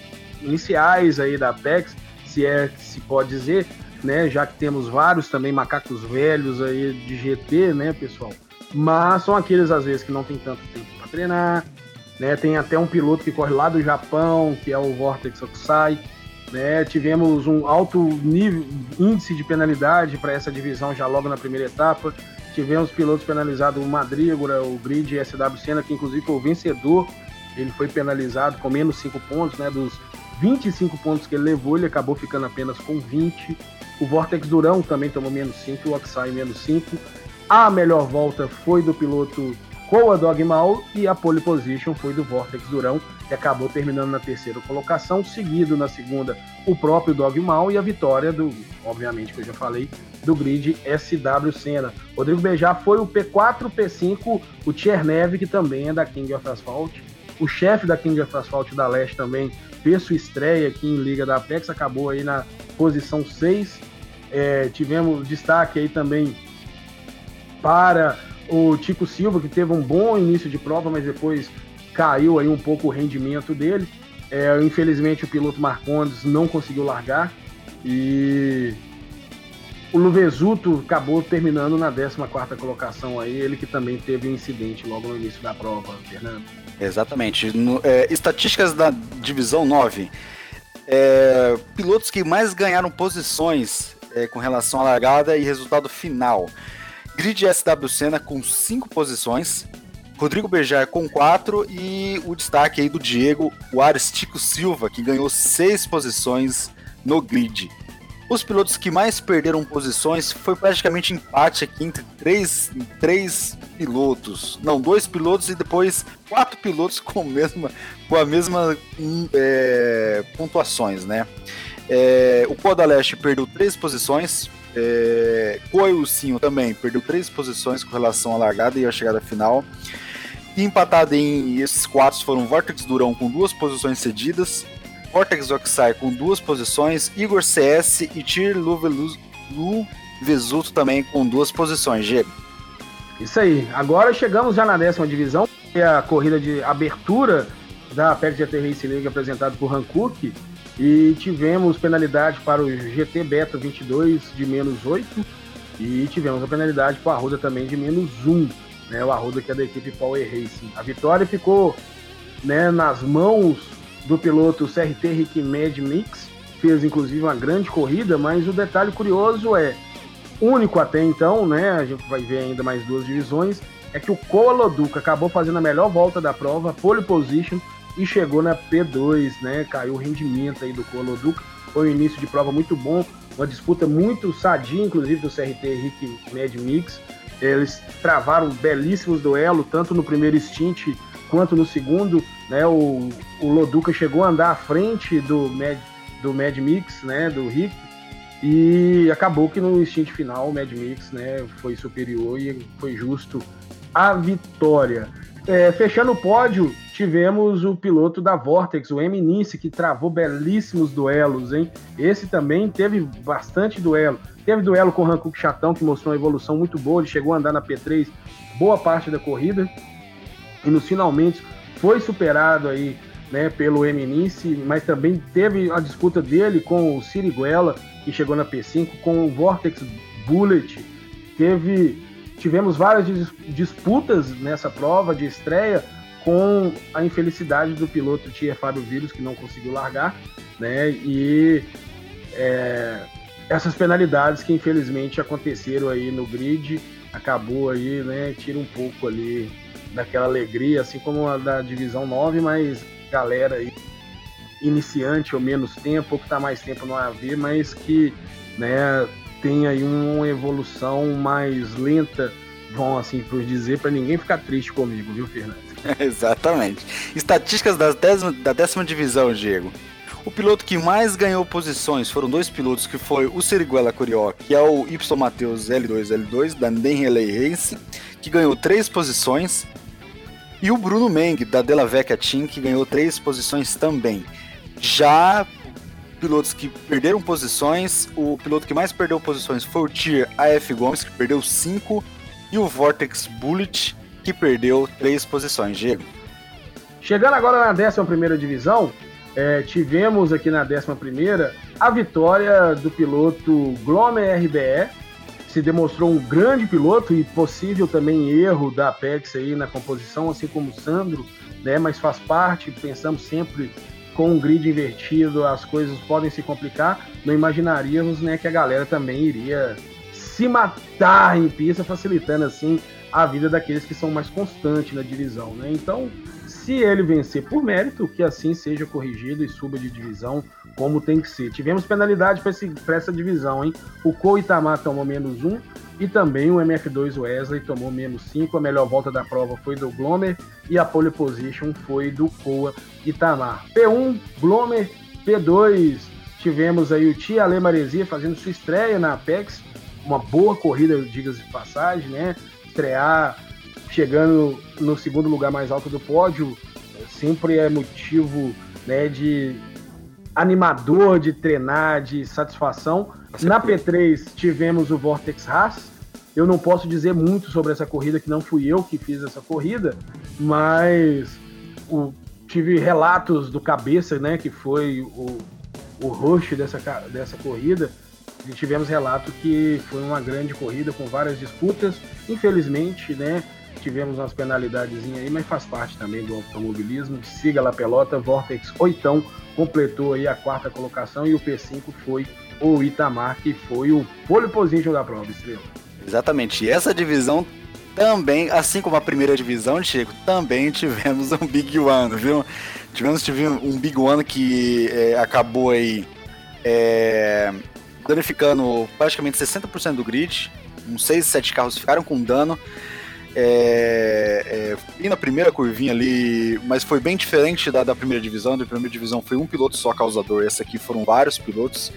iniciais aí da Apex, se é que se pode dizer, né? Já que temos vários também macacos velhos aí de GT, né, pessoal? Mas são aqueles às vezes que não tem tanto tempo para treinar, né? Tem até um piloto que corre lá do Japão, que é o Vortex Okusai. Né? Tivemos um alto nível, índice de penalidade para essa divisão já logo na primeira etapa. Tivemos pilotos penalizados, o Madrígora, o Grid SW Senna, que inclusive foi o vencedor. Ele foi penalizado com menos 5 pontos, né? Dos 25 pontos que ele levou, ele acabou ficando apenas com 20. O Vortex Durão também tomou menos 5, o Oxai menos 5. A melhor volta foi do piloto Coa Dogmal e a pole position foi do Vortex Durão, que acabou terminando na terceira colocação, seguido na segunda o próprio Dogmal e a vitória do, obviamente que eu já falei, do grid SW Senna. Rodrigo Bejar foi o P4, P5, o Tchernev, que também é da King of Asphalt. O chefe da King of Asphalt da Leste também fez sua estreia aqui em Liga da Apex, acabou aí na posição 6. É, tivemos destaque aí também para o Tico Silva, que teve um bom início de prova, mas depois caiu aí um pouco o rendimento dele. É, infelizmente o piloto Marcondes não conseguiu largar e o Luvesuto acabou terminando na 14ª colocação aí, ele que também teve um incidente logo no início da prova, Fernando. Exatamente. No, é, estatísticas da divisão 9. É, pilotos que mais ganharam posições é, com relação à largada e resultado final. Grid SW Senna com 5 posições, Rodrigo Bejar com 4 e o destaque aí do Diego, o Aristico Silva, que ganhou 6 posições no grid. Os pilotos que mais perderam posições foi praticamente empate aqui entre três, três pilotos. Não, dois pilotos e depois quatro pilotos com, mesma, com a mesma é, pontuações, né? É, o Coda Leste perdeu três posições, é, Coelcinho também perdeu três posições com relação à largada e à chegada final. Empatado em esses quatro foram Vortex Durão com duas posições cedidas, Vortex Oxai com duas posições, Igor CS e Tir Luvesuto também com duas posições, Diego. Isso aí. Agora chegamos já na décima divisão, que é a corrida de abertura da Apex GT Race League apresentado por Hankook. E tivemos penalidade para o GT Beta 22 de menos 8 e tivemos a penalidade para o Arruda também de menos 1, né, o Arruda que é da equipe Power Racing. A vitória ficou né, nas mãos do piloto CRT Rick Mad Mix, fez inclusive uma grande corrida, mas o detalhe curioso é, único até então, né, a gente vai ver ainda mais duas divisões, é que o Coloduca acabou fazendo a melhor volta da prova, pole position, e chegou na P2, né? Caiu o rendimento aí do Coloduca. Foi um início de prova muito bom, uma disputa muito sadia, inclusive do CRT Henrique Mad Mix. Eles travaram belíssimos duelos, tanto no primeiro stint quanto no segundo. Né? O, o Loduca chegou a andar à frente do Mad, do Mad Mix, né? Do Rick. E acabou que no stint final o Mad Mix né, foi superior e foi justo a vitória. É, fechando o pódio, tivemos o piloto da Vortex, o Eminence, que travou belíssimos duelos, hein? Esse também teve bastante duelo. Teve duelo com o Hankook Chatão, que mostrou uma evolução muito boa, ele chegou a andar na P3 boa parte da corrida. E nos finalmente foi superado aí né, pelo Eminence, mas também teve a disputa dele com o Siriguela, que chegou na P5, com o Vortex Bullet. Teve, tivemos várias disputas nessa prova de estreia, com a infelicidade do piloto Tia Fábio Vírus, que não conseguiu largar, né? E é, essas penalidades que infelizmente aconteceram aí no grid, acabou aí, né? Tira um pouco ali daquela alegria, assim como a da divisão 9, mas galera aí iniciante ou menos tempo, ou que está mais tempo no AV, mas que né, tem aí uma evolução mais lenta, bom assim por dizer, para ninguém ficar triste comigo, viu, Fernando? <laughs> Exatamente. Estatísticas da décima, da décima divisão, Diego. O piloto que mais ganhou posições foram dois pilotos, que foi o Seriguela Curió, que é o Y Mateus L2L2, da Denreley Race, que ganhou três posições, e o Bruno Meng, da Della Vecchia Team, que ganhou três posições também. Já pilotos que perderam posições, o piloto que mais perdeu posições foi o Tier AF Gomes, que perdeu cinco e o Vortex Bullet, que perdeu três posições. Diego. Chegando agora na 11 divisão, é, tivemos aqui na 11 a vitória do piloto Glomer RBE, se demonstrou um grande piloto e possível também erro da Apex aí na composição, assim como o Sandro, né? Mas faz parte, pensamos sempre com um grid invertido, as coisas podem se complicar. Não imaginaríamos, né, que a galera também iria se matar em pista, facilitando assim a vida daqueles que são mais constantes na divisão, né? Então, se ele vencer por mérito, que assim seja corrigido e suba de divisão como tem que ser. Tivemos penalidade para essa divisão, hein? O Co Itamar tomou menos um e também o MF2 Wesley tomou menos 5. A melhor volta da prova foi do Glomer e a pole position foi do Coa Itamar. P1, Glomer, P2, tivemos aí o Tia Ale Maresia fazendo sua estreia na Apex. Uma boa corrida, diga-se de passagem, né? Estrear chegando no segundo lugar mais alto do pódio, sempre é motivo né, de animador de treinar, de satisfação. Na P3 tivemos o Vortex Haas. Eu não posso dizer muito sobre essa corrida, que não fui eu que fiz essa corrida, mas o, tive relatos do cabeça, né, que foi o, o host dessa, dessa corrida, tivemos relato que foi uma grande corrida com várias disputas. Infelizmente, né, tivemos umas penalidades aí, mas faz parte também do automobilismo. Siga lá pelota, Vortex oitão completou aí a quarta colocação e o P5 foi o Itamar, que foi o pole position da prova, Estrela. Exatamente, e essa divisão também, assim como a primeira divisão, Chico, também tivemos um Big One, viu? Tivemos, tivemos um Big One que é, acabou aí é, danificando praticamente 60% do grid, uns 6, 7 carros ficaram com dano, é, é, e na primeira curvinha ali, mas foi bem diferente da, da primeira divisão. Da primeira divisão foi um piloto só causador, essa aqui foram vários pilotos.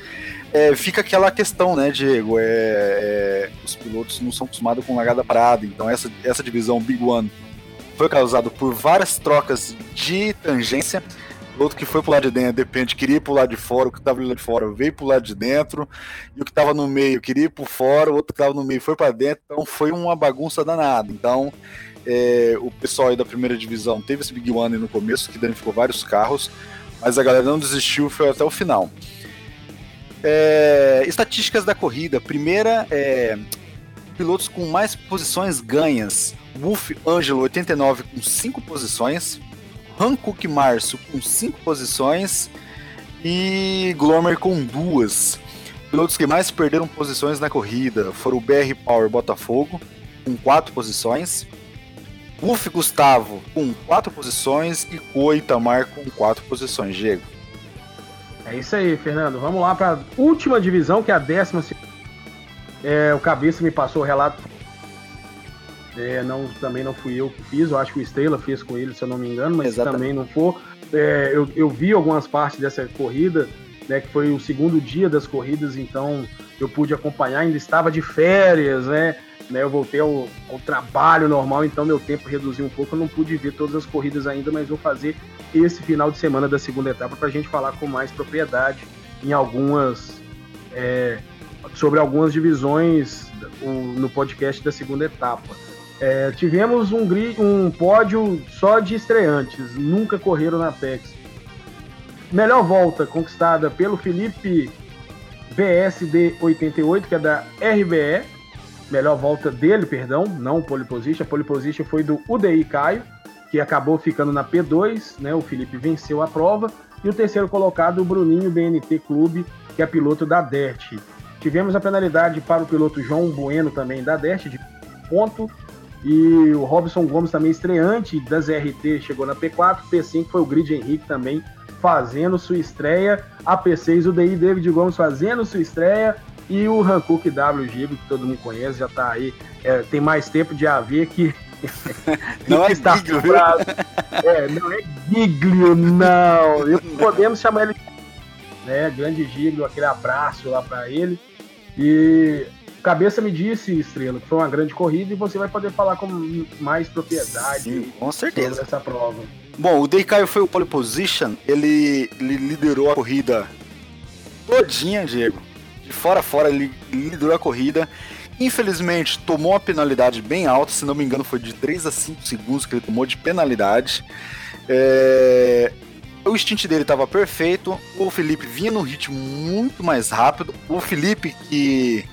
É, fica aquela questão, né, Diego? É, é, os pilotos não são acostumados com largada parada, então essa, essa divisão Big One foi causado por várias trocas de tangência outro que foi pro lado de dentro, depende, queria ir pro lado de fora, o que tava lá de fora veio pro lado de dentro, e o que tava no meio queria ir pro fora, o outro que tava no meio foi para dentro, então foi uma bagunça danada. Então, é, o pessoal aí da primeira divisão teve esse Big One no começo, que danificou vários carros, mas a galera não desistiu, foi até o final. É, estatísticas da corrida. Primeira, é, pilotos com mais posições ganhas. Wolf Angelo 89 com 5 posições. Hankook Março com 5 posições e Glomer com duas. Pilotos que mais perderam posições na corrida foram o BR Power Botafogo, com 4 posições, Buff Gustavo com 4 posições e Coitamar com 4 posições. Diego. É isso aí, Fernando. Vamos lá para a última divisão, que é a décima. É, o Cabeça me passou o relato é, não, também não fui eu que fiz, eu acho que o Estrela fez com ele, se eu não me engano, mas também não for. É, eu, eu vi algumas partes dessa corrida, né, que foi o segundo dia das corridas, então eu pude acompanhar, ainda estava de férias, né? né eu voltei ao, ao, trabalho normal, então meu tempo reduziu um pouco, eu não pude ver todas as corridas ainda, mas vou fazer esse final de semana da segunda etapa para a gente falar com mais propriedade em algumas é, sobre algumas divisões no podcast da segunda etapa. É, tivemos um, um pódio só de estreantes, nunca correram na Apex. Melhor volta conquistada pelo Felipe BSD 88, que é da RBE. Melhor volta dele, perdão, não pole position. A pole position foi do UDI Caio, que acabou ficando na P2, né? O Felipe venceu a prova. E o terceiro colocado, o Bruninho BNT Clube, que é piloto da DERT. Tivemos a penalidade para o piloto João Bueno também da DERT, de ponto. E o Robson Gomes também estreante das RT chegou na P4, P5 foi o Grid Henrique também fazendo sua estreia, a P6 o DI David Gomes fazendo sua estreia. E o Hankook W Gigo, que todo mundo conhece, já está aí, é, tem mais tempo de haver que <laughs> não <laughs> é está Giglio, É, não é Giglio, não. E podemos chamar ele né, grande Giglio, aquele abraço lá para ele. E Cabeça me disse, Estrela, que foi uma grande corrida e você vai poder falar com mais propriedade. Sim, com certeza. essa prova. Bom, o Deikaio foi o pole position, ele, ele liderou a corrida todinha, Diego. De fora a fora, ele liderou a corrida. Infelizmente, tomou uma penalidade bem alta, se não me engano, foi de 3 a 5 segundos que ele tomou de penalidade. É... O stint dele estava perfeito, o Felipe vinha num ritmo muito mais rápido. O Felipe, que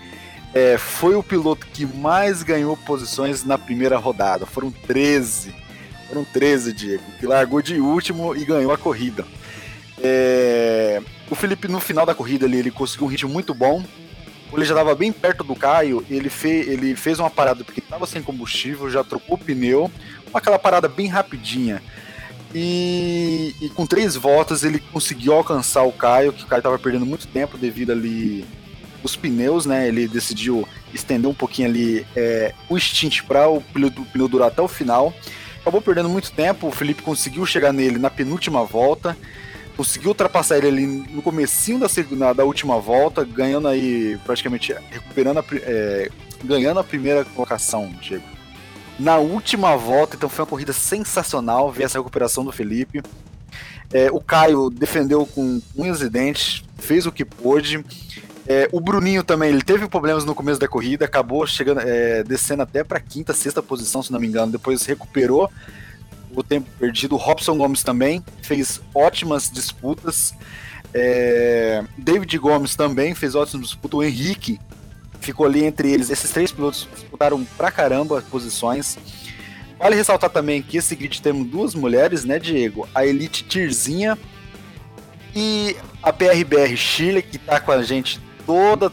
é, foi o piloto que mais ganhou posições na primeira rodada, foram 13. Foram 13, Diego, que largou de último e ganhou a corrida. É... O Felipe, no final da corrida, ele, ele conseguiu um ritmo muito bom, ele já estava bem perto do Caio, ele, fe, ele fez uma parada porque estava sem combustível, já trocou o pneu, aquela parada bem rapidinha. E, e, com três voltas ele conseguiu alcançar o Caio, que o Caio estava perdendo muito tempo devido ali os pneus, né? Ele decidiu estender um pouquinho ali é, o stint para o pneu, durar até o final. Acabou perdendo muito tempo, o Felipe conseguiu chegar nele na penúltima volta conseguiu ultrapassar ele ali no comecinho da, segunda, da última volta, ganhando aí, praticamente, recuperando a, é, ganhando a primeira colocação, Diego. Na última volta, então foi uma corrida sensacional ver essa recuperação do Felipe. É, o Caio defendeu com unhas e dentes, fez o que pôde. É, o Bruninho também, ele teve problemas no começo da corrida, acabou chegando, é, descendo até para quinta, sexta posição, se não me engano. Depois recuperou o tempo perdido. O Robson Gomes também fez ótimas disputas. É, David Gomes também fez ótimas disputas. O Henrique ficou ali entre eles. Esses três pilotos disputaram pra caramba posições. Vale ressaltar também que esse grid temos duas mulheres, né, Diego? A Elite Tirzinha e a PRBR Chile, que tá com a gente toda,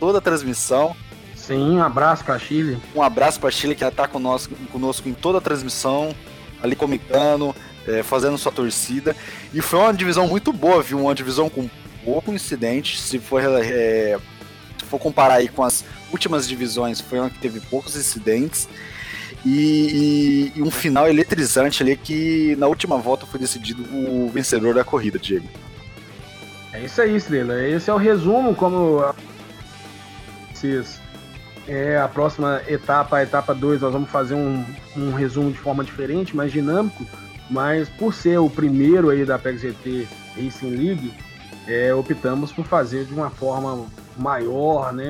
toda a transmissão. Sim, um abraço pra Chile. Um abraço pra Chile, que ela tá conosco, conosco em toda a transmissão ali comentando, é, fazendo sua torcida. E foi uma divisão muito boa, viu? Uma divisão com pouco incidente. Se for, é, se for comparar aí com as últimas divisões, foi uma que teve poucos incidentes. E, e, e, um final eletrizante ali que na última volta foi decidido o vencedor da corrida, Diego. É isso aí, Estrela. Esse é o resumo, como vocês é, a próxima etapa, a etapa 2, nós vamos fazer um, um resumo de forma diferente, mais dinâmico, mas por ser o primeiro aí da Apex GT Racing League, é, optamos por fazer de uma forma maior, né,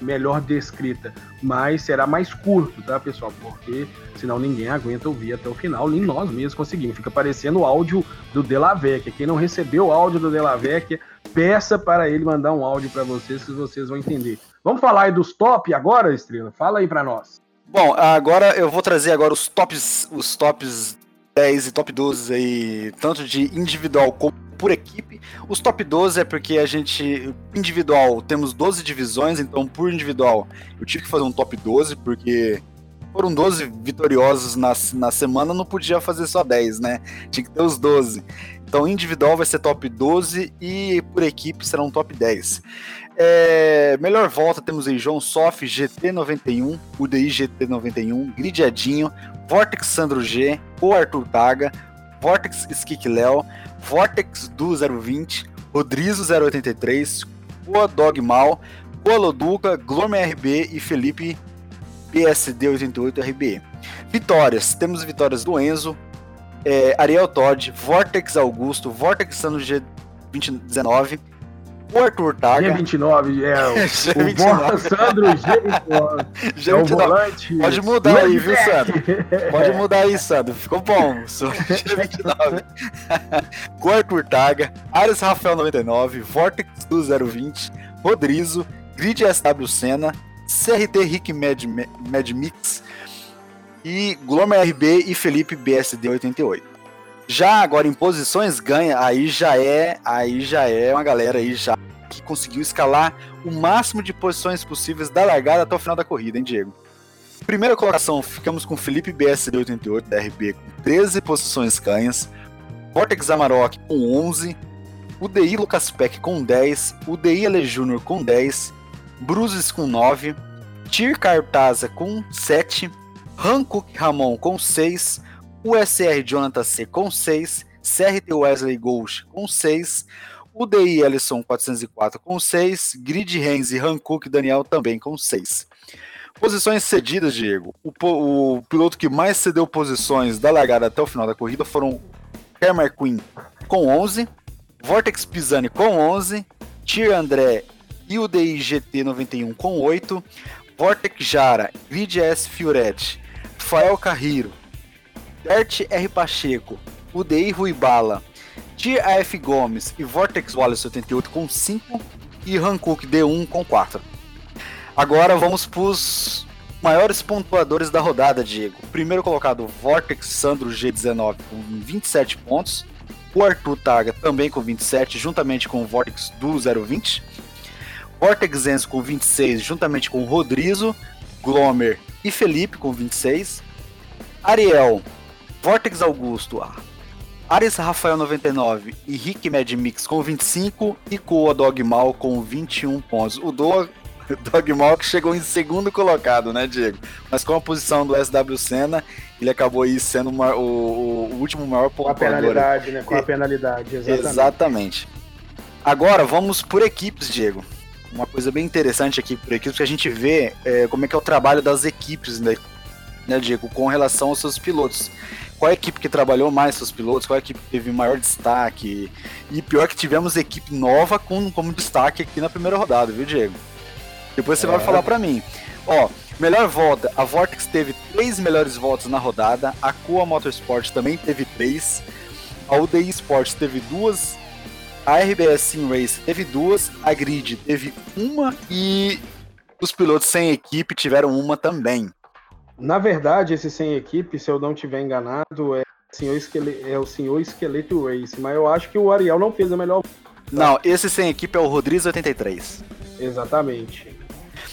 melhor descrita, mas será mais curto, tá, pessoal? Porque senão ninguém aguenta ouvir até o final, nem nós mesmos conseguimos. Fica parecendo o áudio do Delavecchia. Quem não recebeu o áudio do Delavecchia, peça para ele mandar um áudio para vocês, que vocês vão entender. Vamos falar aí dos top agora, Estrela? Fala aí para nós. Bom, agora eu vou trazer agora os tops, os tops 10 e top 12 aí, tanto de individual como por equipe. Os top 12 é porque a gente, individual, temos 12 divisões, então por individual eu tive que fazer um top 12, porque foram 12 vitoriosos na, na semana, não podia fazer só 10, né? Tinha que ter os 12. Então individual vai ser top 12 e por equipe será um top 10. É, melhor volta temos aí João Sof, GT91, UDI GT91, Gridiadinho, Vortex Sandro G, o Arthur Taga, Vortex Skik Léo, Vortex Du 020, Rodrizo 083, Coa Dog Mal, Loduca, Glomer RB e Felipe PSD 88 RB. Vitórias, temos vitórias do Enzo, é, Ariel Todd, Vortex Augusto, Vortex <laughs> Sandro G 2019, o Arthur Taga. G29, é. O, o Sandro G29. G29. É. Pode mudar aí, viu, Sandro? Pode mudar aí, Sandro. Ficou bom. G29. <laughs> o Arthur Taga, Ares Rafael 99, Vortex do 020, Rodrizo, Grid SW Senna, CRT Rick Mad, Mad Mix e Glomer RB e Felipe BSD 88. Já agora em posições ganha, aí já é, aí já é uma galera aí já que conseguiu escalar o máximo de posições possíveis da largada até o final da corrida, hein, Diego? Primeira colocação, ficamos com Felipe BSD 88 da RB com 13 posições ganhas, Vortex Amarok com 11, UDI Lucas Peck com 10, UDI Ale Júnior com 10, Bruces com 9, Tir Cartaza com 7, Hankook Ramon com 6, USR Jonathan C com 6, CRT Wesley Ghost com 6, UDI Ellison 404 com 6, Grid Renz e Hankook Daniel também com 6. Posições cedidas, Diego. O, o, piloto que mais cedeu posições da largada até o final da corrida foram Kermer Queen com 11, Vortex Pisani com 11, Tir André e o DI GT 91 com 8, Vortex Jara, Grid S Fioretti, Rafael Carriro, Bert R. Pacheco, UDI Ruibala, Tia AF Gomes e Vortex Wallace 88 com 5 e Hankook D1 com 4. Agora vamos para os maiores pontuadores da rodada, Diego. Primeiro colocado, Vortex Sandro G19 com 27 pontos. O Arthur Targa também com 27, juntamente com o Vortex do 020. Vortex Enzo com 26, juntamente com Rodrizo, Glomer e Felipe com 26. Ariel, Vortex Augusto, Ares Rafael 99 e Rick Mad Mix com 25 e Coa Dogmal com 21 pontos. O Dog, <laughs> Dogmal que chegou em segundo colocado, né, Diego? Mas com a posição do SW Senna, ele acabou aí sendo uma, o, o, último maior pontuador. Com a penalidade, né? Com a penalidade, exatamente. Exatamente. Agora vamos por equipes, Diego. Uma coisa bem interessante aqui por equipes que a gente vê é, como é que é o trabalho das equipes, né? né, Diego, com relação aos seus pilotos. Qual a equipe que trabalhou mais seus pilotos? Qual a equipe que teve maior destaque? E pior que tivemos equipe nova com, como destaque aqui na primeira rodada, viu, Diego? Depois você é. vai falar para mim. Ó, melhor volta, a Vortex teve três melhores voltas na rodada, a Coa Motorsport também teve três, a UDI Sports teve duas, a RBS Sim Race teve duas, a Grid teve uma e os pilotos sem equipe tiveram uma também. Na verdade, esse sem equipe, se eu não tiver enganado, é, senhor esqueleto, é o senhor Esqueleto Race, mas eu acho que o Ariel não fez a melhor. Não, esse sem equipe é o Rodrigues 83. Exatamente.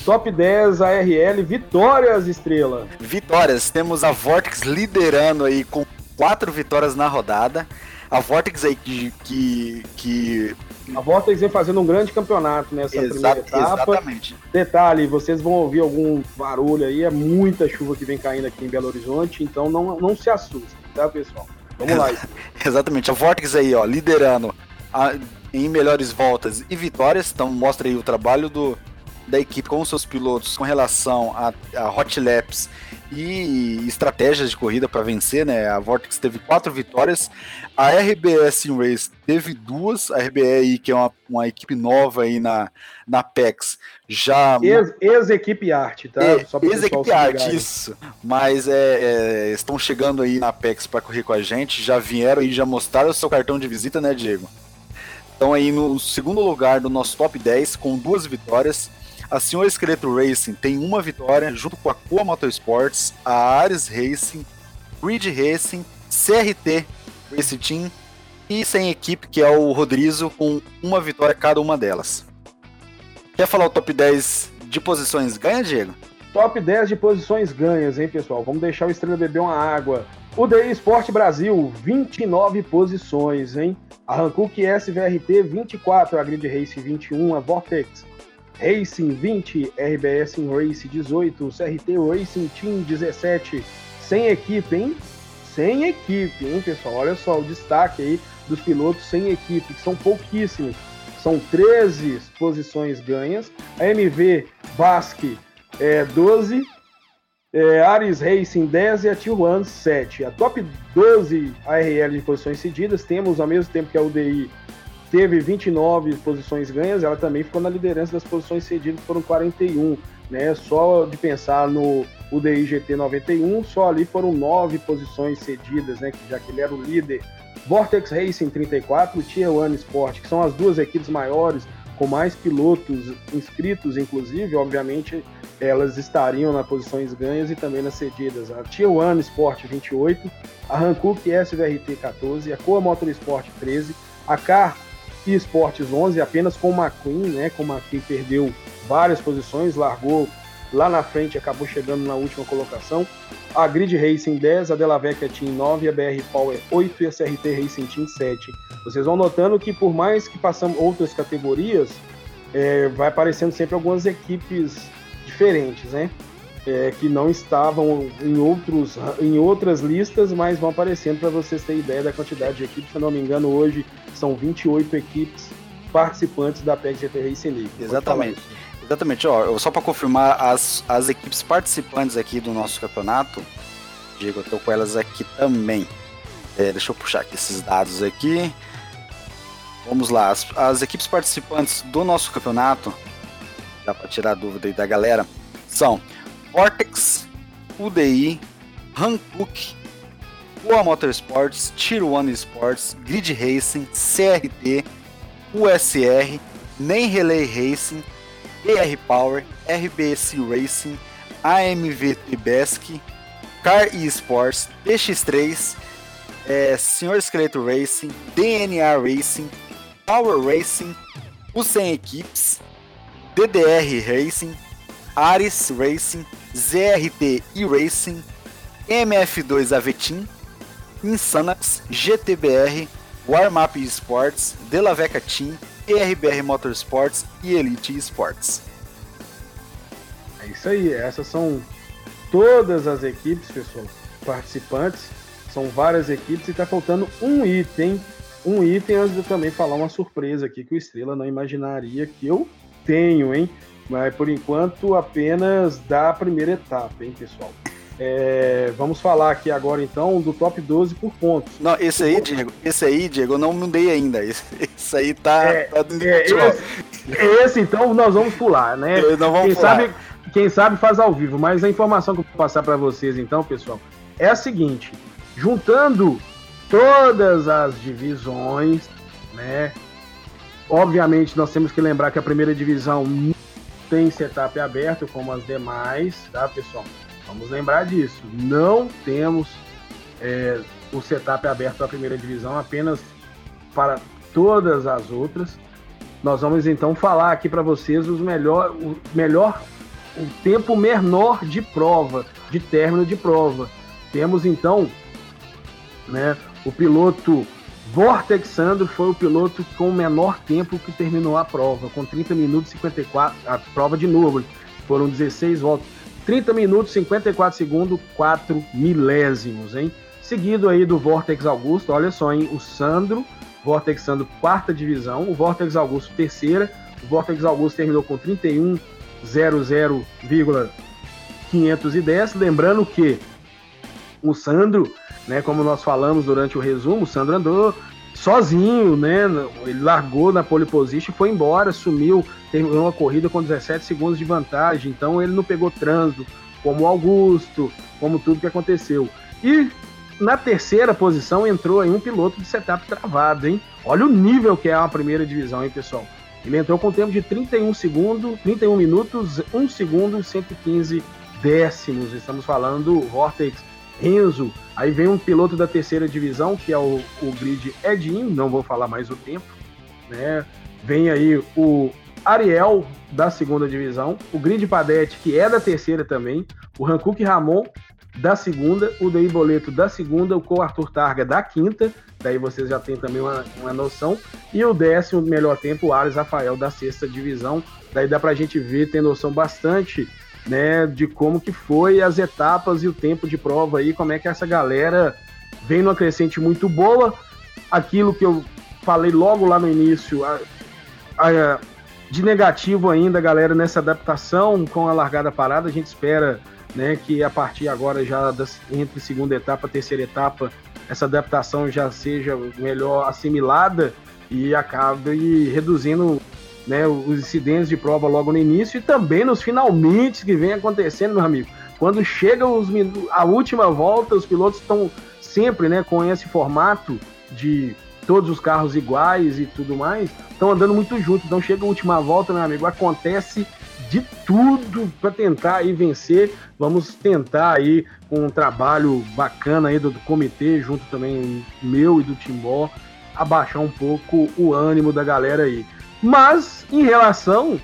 Top 10 ARL, vitórias, estrela. Vitórias, temos a Vortex liderando aí com quatro vitórias na rodada. A Vortex aí que, que, que a Vortex vem fazendo um grande campeonato nessa Exa primeira etapa. Exatamente. Detalhe, vocês vão ouvir algum barulho aí, é muita chuva que vem caindo aqui em Belo Horizonte, então não, não se assustem, tá, pessoal? Vamos lá. <laughs> Exatamente, a Vortex aí, ó, liderando a, em melhores voltas e vitórias, então mostra aí o trabalho do, da equipe com os seus pilotos com relação a, a hot laps e estratégias de corrida para vencer, né? A Vortex teve quatro vitórias, a RBS Race teve duas, a RBE que é uma, uma equipe nova aí na, na PEX, já... Ex-equipe ex arte, tá? Ex-equipe arte, isso. Mas é, é, estão chegando aí na PEX para correr com a gente, já vieram e já mostraram o seu cartão de visita, né, Diego? Estão aí no segundo lugar do nosso top 10 com duas vitórias. A Senhor Esqueleto Racing tem uma vitória, junto com a Coa Motorsports, a Ares Racing, Grid Racing, CRT Racing Team e sem equipe, que é o Rodrizo, com uma vitória cada uma delas. Quer falar o top 10 de posições ganha, Diego? Top 10 de posições ganhas, hein, pessoal? Vamos deixar o Estrela beber uma água. O DI Sport Brasil, 29 posições, hein? A Hankook SVRT, 24. A Grid Race, 21. A Vortex, Racing 20, RBS Race 18, CRT Racing Team 17, sem equipe, hein? Sem equipe, hein, pessoal? Olha só o destaque aí dos pilotos sem equipe, que são pouquíssimos. São 13 posições ganhas. A MV Basque é 12, é, Ares Racing 10 e a T1 7. A top 12 ARL de posições cedidas temos ao mesmo tempo que a UDI teve 29 posições ganhas, ela também ficou na liderança das posições cedidas, foram 41, né? Só de pensar no UDI GT 91, só ali foram nove posições cedidas, né? Já que ele era o líder. Vortex Racing 34, Tier One Sport, que são as duas equipes maiores, com mais pilotos inscritos, inclusive, obviamente, elas estariam nas posições ganhas e também nas cedidas. A Tier One Sport 28, a Hankook SVRT 14, a Coa Motorsport 13, a Car e Esportes 11 apenas com o McQueen, né? Com o McQueen perdeu várias posições, largou lá na frente, acabou chegando na última colocação. A Grid Racing 10, a Delavecchia Team 9, a BR Power 8 e a CRT Racing Team 7. Vocês vão notando que por mais que passamos outras categorias, é, vai aparecendo sempre algumas equipes diferentes, né? É, que não estavam em, outros, em outras listas, mas vão aparecendo para vocês terem ideia da quantidade de equipes. Se não me engano, hoje são 28 equipes participantes da PEC GT Racing League. Exatamente. Exatamente, ó, só para confirmar, as, as equipes participantes aqui do nosso campeonato, Diego, eu tô com elas aqui também. É, deixa eu puxar aqui esses dados aqui. Vamos lá, as, as equipes participantes do nosso campeonato, dá para tirar a dúvida aí da galera, são Vortex, UDI, Hankook, Boa Motorsports, Tier One Sports, Grid Racing, CRT, USR, Nem Relay Racing, ER Power, RBC Racing, AMVT Besk, Car Esports, DX3, é, Senhor Esqueleto Racing, DNA Racing, Power Racing, Hussein Equipes, DDR Racing, Ares Racing, ZRT e Racing, MF2 Avetin, Insanax, GTBR, Warmap Sports, Delaveca Team, ERBR Motorsports e Elite Sports. É isso aí, essas são todas as equipes, pessoal, participantes. São várias equipes e tá faltando um item. Um item antes de também falar uma surpresa aqui que o Estrela não imaginaria que eu tenho, hein? Mas por enquanto apenas da primeira etapa, hein, pessoal? É, vamos falar aqui agora então do top 12 por pontos. Não, esse aí, Diego, esse aí, Diego, eu não mudei ainda. Esse, esse aí tá. É, tá é, esse, esse, então nós vamos pular, né? Não vamos quem pular. sabe, quem sabe faz ao vivo, mas a informação que eu vou passar para vocês então, pessoal, é a seguinte: juntando todas as divisões, né? Obviamente nós temos que lembrar que a primeira divisão tem setup aberto como as demais, tá, pessoal? Vamos lembrar disso. Não temos é, o setup aberto para a primeira divisão, apenas para todas as outras. Nós vamos então falar aqui para vocês os melhor, o melhor, o tempo menor de prova, de término de prova. Temos então, né, o piloto Vortex Sandro foi o piloto com o menor tempo que terminou a prova, com 30 minutos e 54, a prova de novo, foram 16 voltas. 30 minutos, 54 segundos, 4 milésimos, hein? Seguido aí do Vortex Augusto, olha só, hein? O Sandro, Vortex Sandro, quarta divisão, o Vortex Augusto, terceira. O Vortex Augusto terminou com 31.00,510. Lembrando que o Sandro, né, como nós falamos durante o resumo, o Sandro andou sozinho, né? Ele largou na pole position, foi embora, sumiu, terminou a corrida com 17 segundos de vantagem, então ele não pegou trânsito, como o Augusto, como tudo que aconteceu. E na terceira posição entrou aí um piloto de setup travado, hein? Olha o nível que é a primeira divisão, hein, pessoal? Ele entrou com tempo de 31 segundos, 31 minutos, 1 segundo e 115 décimos. Estamos falando do Vortex Renzo. Aí vem um piloto da terceira divisão, que é o, o grid Edinho, não vou falar mais o tempo, né? Vem aí o Ariel da segunda divisão, o grid Padete, que é da terceira também, o Hankook Ramon da segunda, o Dei Boleto da segunda, o Co Arthur Targa da quinta, daí vocês já têm também uma, uma noção, e o décimo melhor tempo, o Ares Rafael da sexta divisão, daí dá pra gente ver, ter noção bastante né, de como que foi as etapas e o tempo de prova aí, como é que essa galera vem numa crescente muito boa. Aquilo que eu falei logo lá no início, a, a, de negativo ainda, galera, nessa adaptação com a largada parada, a gente espera né, que a partir agora já das, entre segunda etapa e terceira etapa, essa adaptação já seja melhor assimilada e acabe reduzindo né, os incidentes de prova logo no início e também nos finalmente que vem acontecendo, meu amigo. Quando chega os, a última volta, os pilotos estão sempre né, com esse formato de todos os carros iguais e tudo mais, estão andando muito junto. Então chega a última volta, meu amigo, acontece de tudo para tentar aí vencer. Vamos tentar aí com um trabalho bacana aí do, do comitê, junto também meu e do Timbó, abaixar um pouco o ânimo da galera aí. Mas, em relação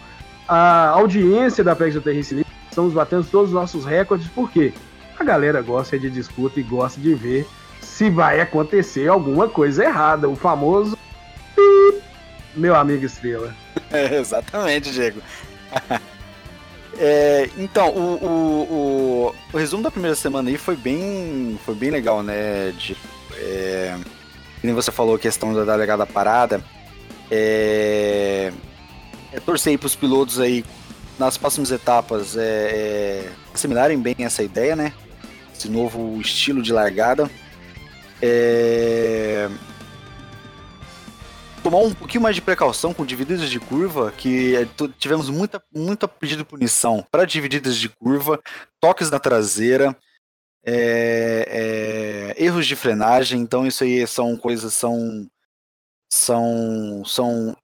à audiência da PEX Terrense League, estamos batendo todos os nossos recordes, porque a galera gosta de disputa e gosta de ver se vai acontecer alguma coisa errada. O famoso meu amigo Estrela. <laughs> É, exatamente, Diego. <laughs> é, então, o, o, o, o, resumo da primeira semana aí foi bem, foi bem legal, né? De, é, como você falou, a questão da delegada parada. É, é torcer para os pilotos aí nas próximas etapas é, é, assimilarem bem essa ideia, né? Esse novo estilo de largada. É... tomar um pouquinho mais de precaução com divididas de curva, que é, tivemos muita, muita pedido de punição para divididas de curva, toques na traseira, é, é, erros de frenagem, então isso aí são coisas, são, são, são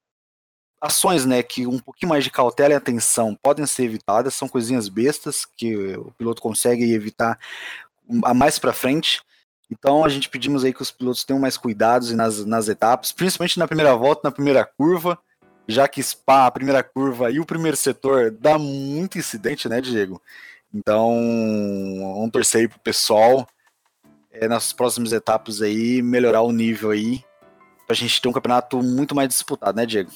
ações, né, que um pouquinho mais de cautela e atenção podem ser evitadas, são coisinhas bestas que o piloto consegue evitar a mais para frente. Então a gente pedimos aí que os pilotos tenham mais cuidados nas, nas etapas, principalmente na primeira volta, na primeira curva, já que Spa, a primeira curva e o primeiro setor dá muito incidente, né, Diego? Então, vamos torcer aí pro pessoal é, nas próximas etapas aí, melhorar o nível aí, pra gente ter um campeonato muito mais disputado, né, Diego?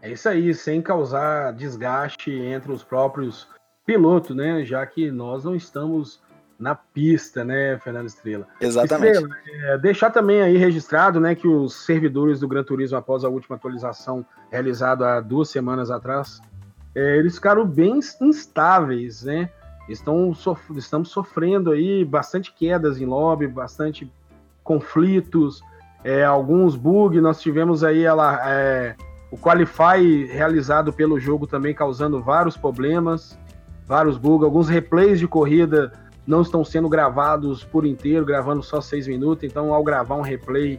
É isso aí, sem causar desgaste entre os próprios pilotos, né? Já que nós não estamos na pista, né, Fernando Estrela? Exatamente. Estrela, é, deixar também aí registrado, né, que os servidores do Gran Turismo, após a última atualização realizada há duas semanas atrás, é, eles ficaram bem instáveis, né? Estão sof estamos sofrendo aí bastante quedas em lobby, bastante conflitos, é, alguns bugs. Nós tivemos aí ela, é, o Qualify realizado pelo jogo também causando vários problemas, vários bugs, alguns replays de corrida não estão sendo gravados por inteiro, gravando só seis minutos. Então, ao gravar um replay,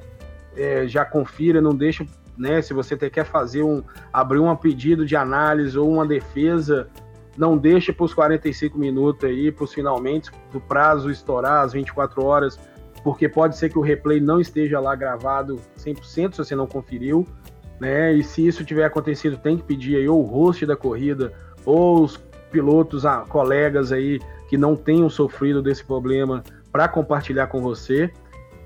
é, já confira, não deixa, né? Se você quer fazer um, abrir um pedido de análise ou uma defesa, não deixe para os 45 minutos aí, para os finalmente do prazo estourar às 24 horas, porque pode ser que o replay não esteja lá gravado 100% se você não conferiu, né? E se isso tiver acontecido, tem que pedir aí ou o host da corrida ou os pilotos, ah, colegas aí que não tenham sofrido desse problema para compartilhar com você.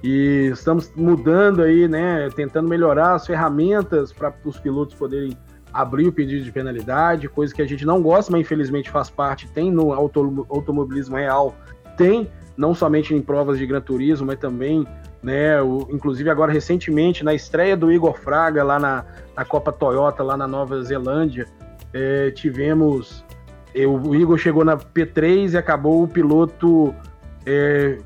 E estamos mudando aí, né, tentando melhorar as ferramentas para os pilotos poderem abrir o pedido de penalidade, coisa que a gente não gosta, mas infelizmente faz parte, tem no auto, automobilismo real, tem, não somente em provas de Gran Turismo, mas também, né, o, inclusive agora recentemente, na estreia do Igor Fraga lá na, na Copa Toyota, lá na Nova Zelândia, é, tivemos, é, o Igor chegou na P3 e acabou o piloto, é,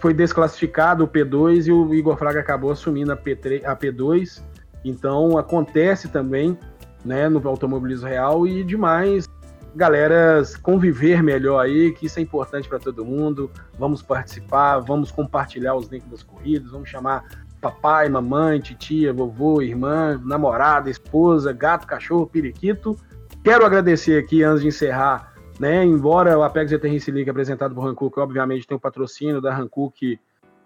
foi desclassificado o P2 e o Igor Fraga acabou assumindo a, P3, a P2, então acontece também, né, no automobilismo real e demais galeras conviver melhor aí, que isso é importante para todo mundo. Vamos participar, vamos compartilhar os links das corridas, vamos chamar papai, mamãe, titia, vovô, irmã, namorada, esposa, gato, cachorro, periquito. Quero agradecer aqui antes de encerrar, né, embora o Apex GT League apresentado por Hankook, obviamente tem o patrocínio da Hankook,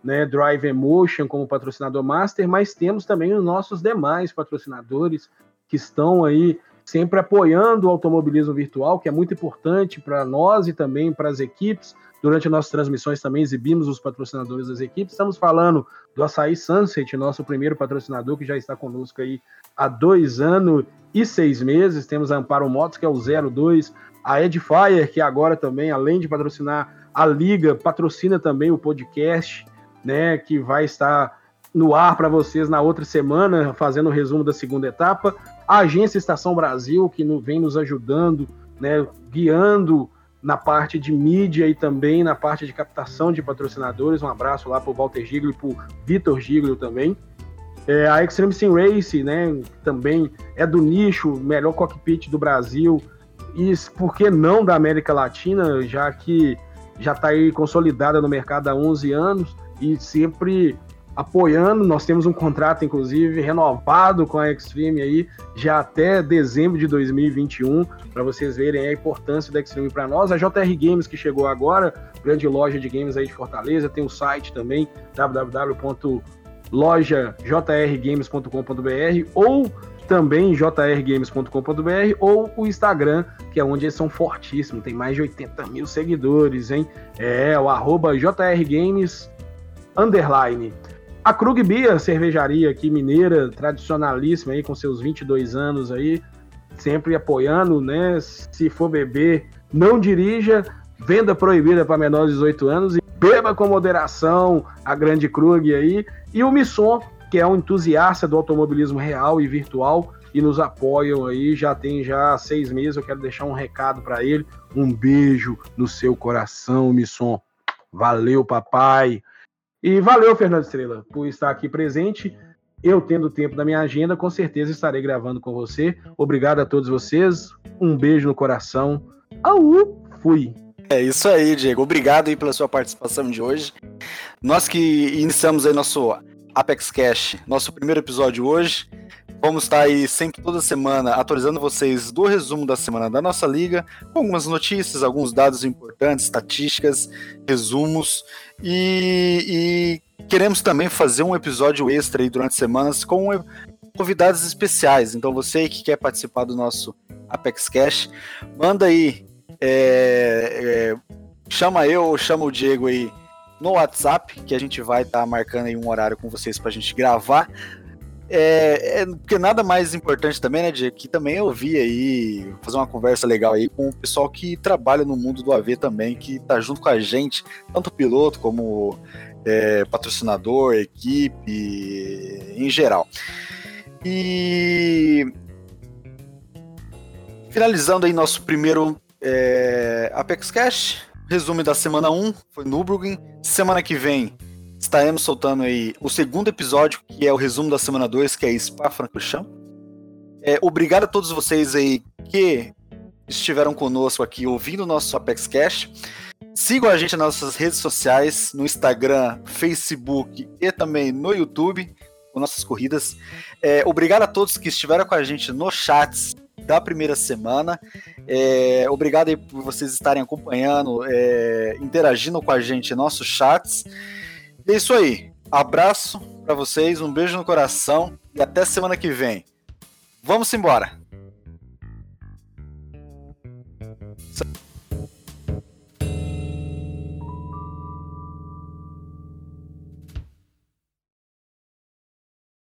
né, Drive Emotion como patrocinador master, mas temos também os nossos demais patrocinadores, que estão aí sempre apoiando o automobilismo virtual, que é muito importante para nós e também para as equipes. Durante nossas transmissões também exibimos os patrocinadores das equipes. Estamos falando do Açaí Sunset, nosso primeiro patrocinador, que já está conosco aí há dois anos e seis meses. Temos a Amparo Motos, que é o 02. A Edifier, que agora também, além de patrocinar a Liga, patrocina também o podcast, né, que vai estar no ar para vocês na outra semana, fazendo o um resumo da segunda etapa a Agência Estação Brasil, que vem nos ajudando, né, guiando na parte de mídia e também na parte de captação de patrocinadores. Um abraço lá para o Walter Giglio e para o Vitor Giglio também. É, a Extreme Sim Race, né, também é do nicho, melhor cockpit do Brasil, e por que não da América Latina, já que já está aí consolidada no mercado há 11 anos e sempre apoiando. Nós temos um contrato, inclusive, renovado com a Extreme aí, já até dezembro de 2021, para vocês verem a importância da Extreme para nós. A JR Games, que chegou agora, grande loja de games aí de Fortaleza, tem o um site também, www.lojajrgames.com.br ou também jrgames.com.br ou o Instagram, que é onde eles são fortíssimos, tem mais de 80 mil seguidores, hein? É, o arroba jrgames underline. A Krug Beer, cervejaria aqui mineira, tradicionalíssima aí, com seus 22 anos aí, sempre apoiando, né? Se for beber, não dirija, venda proibida para menores de 18 anos e beba com moderação a grande Krug aí. E o Misson, que é um entusiasta do automobilismo real e virtual e nos apoiam aí, já tem já seis meses, eu quero deixar um recado para ele, um beijo no seu coração, Misson. Valeu, papai. E valeu, Fernando Estrela, por estar aqui presente. eu tendo tempo da minha agenda, com certeza estarei gravando com você. Obrigado a todos vocês. Um beijo no coração. Au! Fui! É isso aí, Diego. Obrigado aí pela sua participação de hoje. Nós que iniciamos aí nosso Apex Cash, nosso primeiro episódio hoje. Vamos estar aí sempre toda semana atualizando vocês do resumo da semana da nossa liga, com algumas notícias, alguns dados importantes, estatísticas, resumos e, e queremos também fazer um episódio extra aí durante semanas com convidados especiais. Então você que quer participar do nosso Apex Cash, manda aí, é, é, chama eu ou chama o Diego aí no WhatsApp, que a gente vai estar tá marcando aí um horário com vocês para a gente gravar. É, é, porque nada mais importante também, né, de que também eu vi aí, fazer uma conversa legal aí com o pessoal que trabalha no mundo do AV também, que tá junto com a gente, tanto piloto como é, patrocinador, equipe, em geral. E finalizando aí nosso primeiro é, Apex Cash, resumo da semana 1, foi Nürburgring. Semana que vem estaremos soltando aí o segundo episódio, que é o resumo da semana 2, que é Spa-Francorchamps. É, obrigado a todos vocês aí que estiveram conosco aqui ouvindo o nosso Apex Cash. Sigam a gente nas nossas redes sociais, no Instagram, Facebook e também no YouTube, com nossas corridas. É, obrigado a todos que estiveram com a gente nos chats da primeira semana. É, obrigado por vocês estarem acompanhando, é, interagindo com a gente em nossos chats. É isso aí. Abraço para vocês, um beijo no coração e até semana que vem. Vamos embora!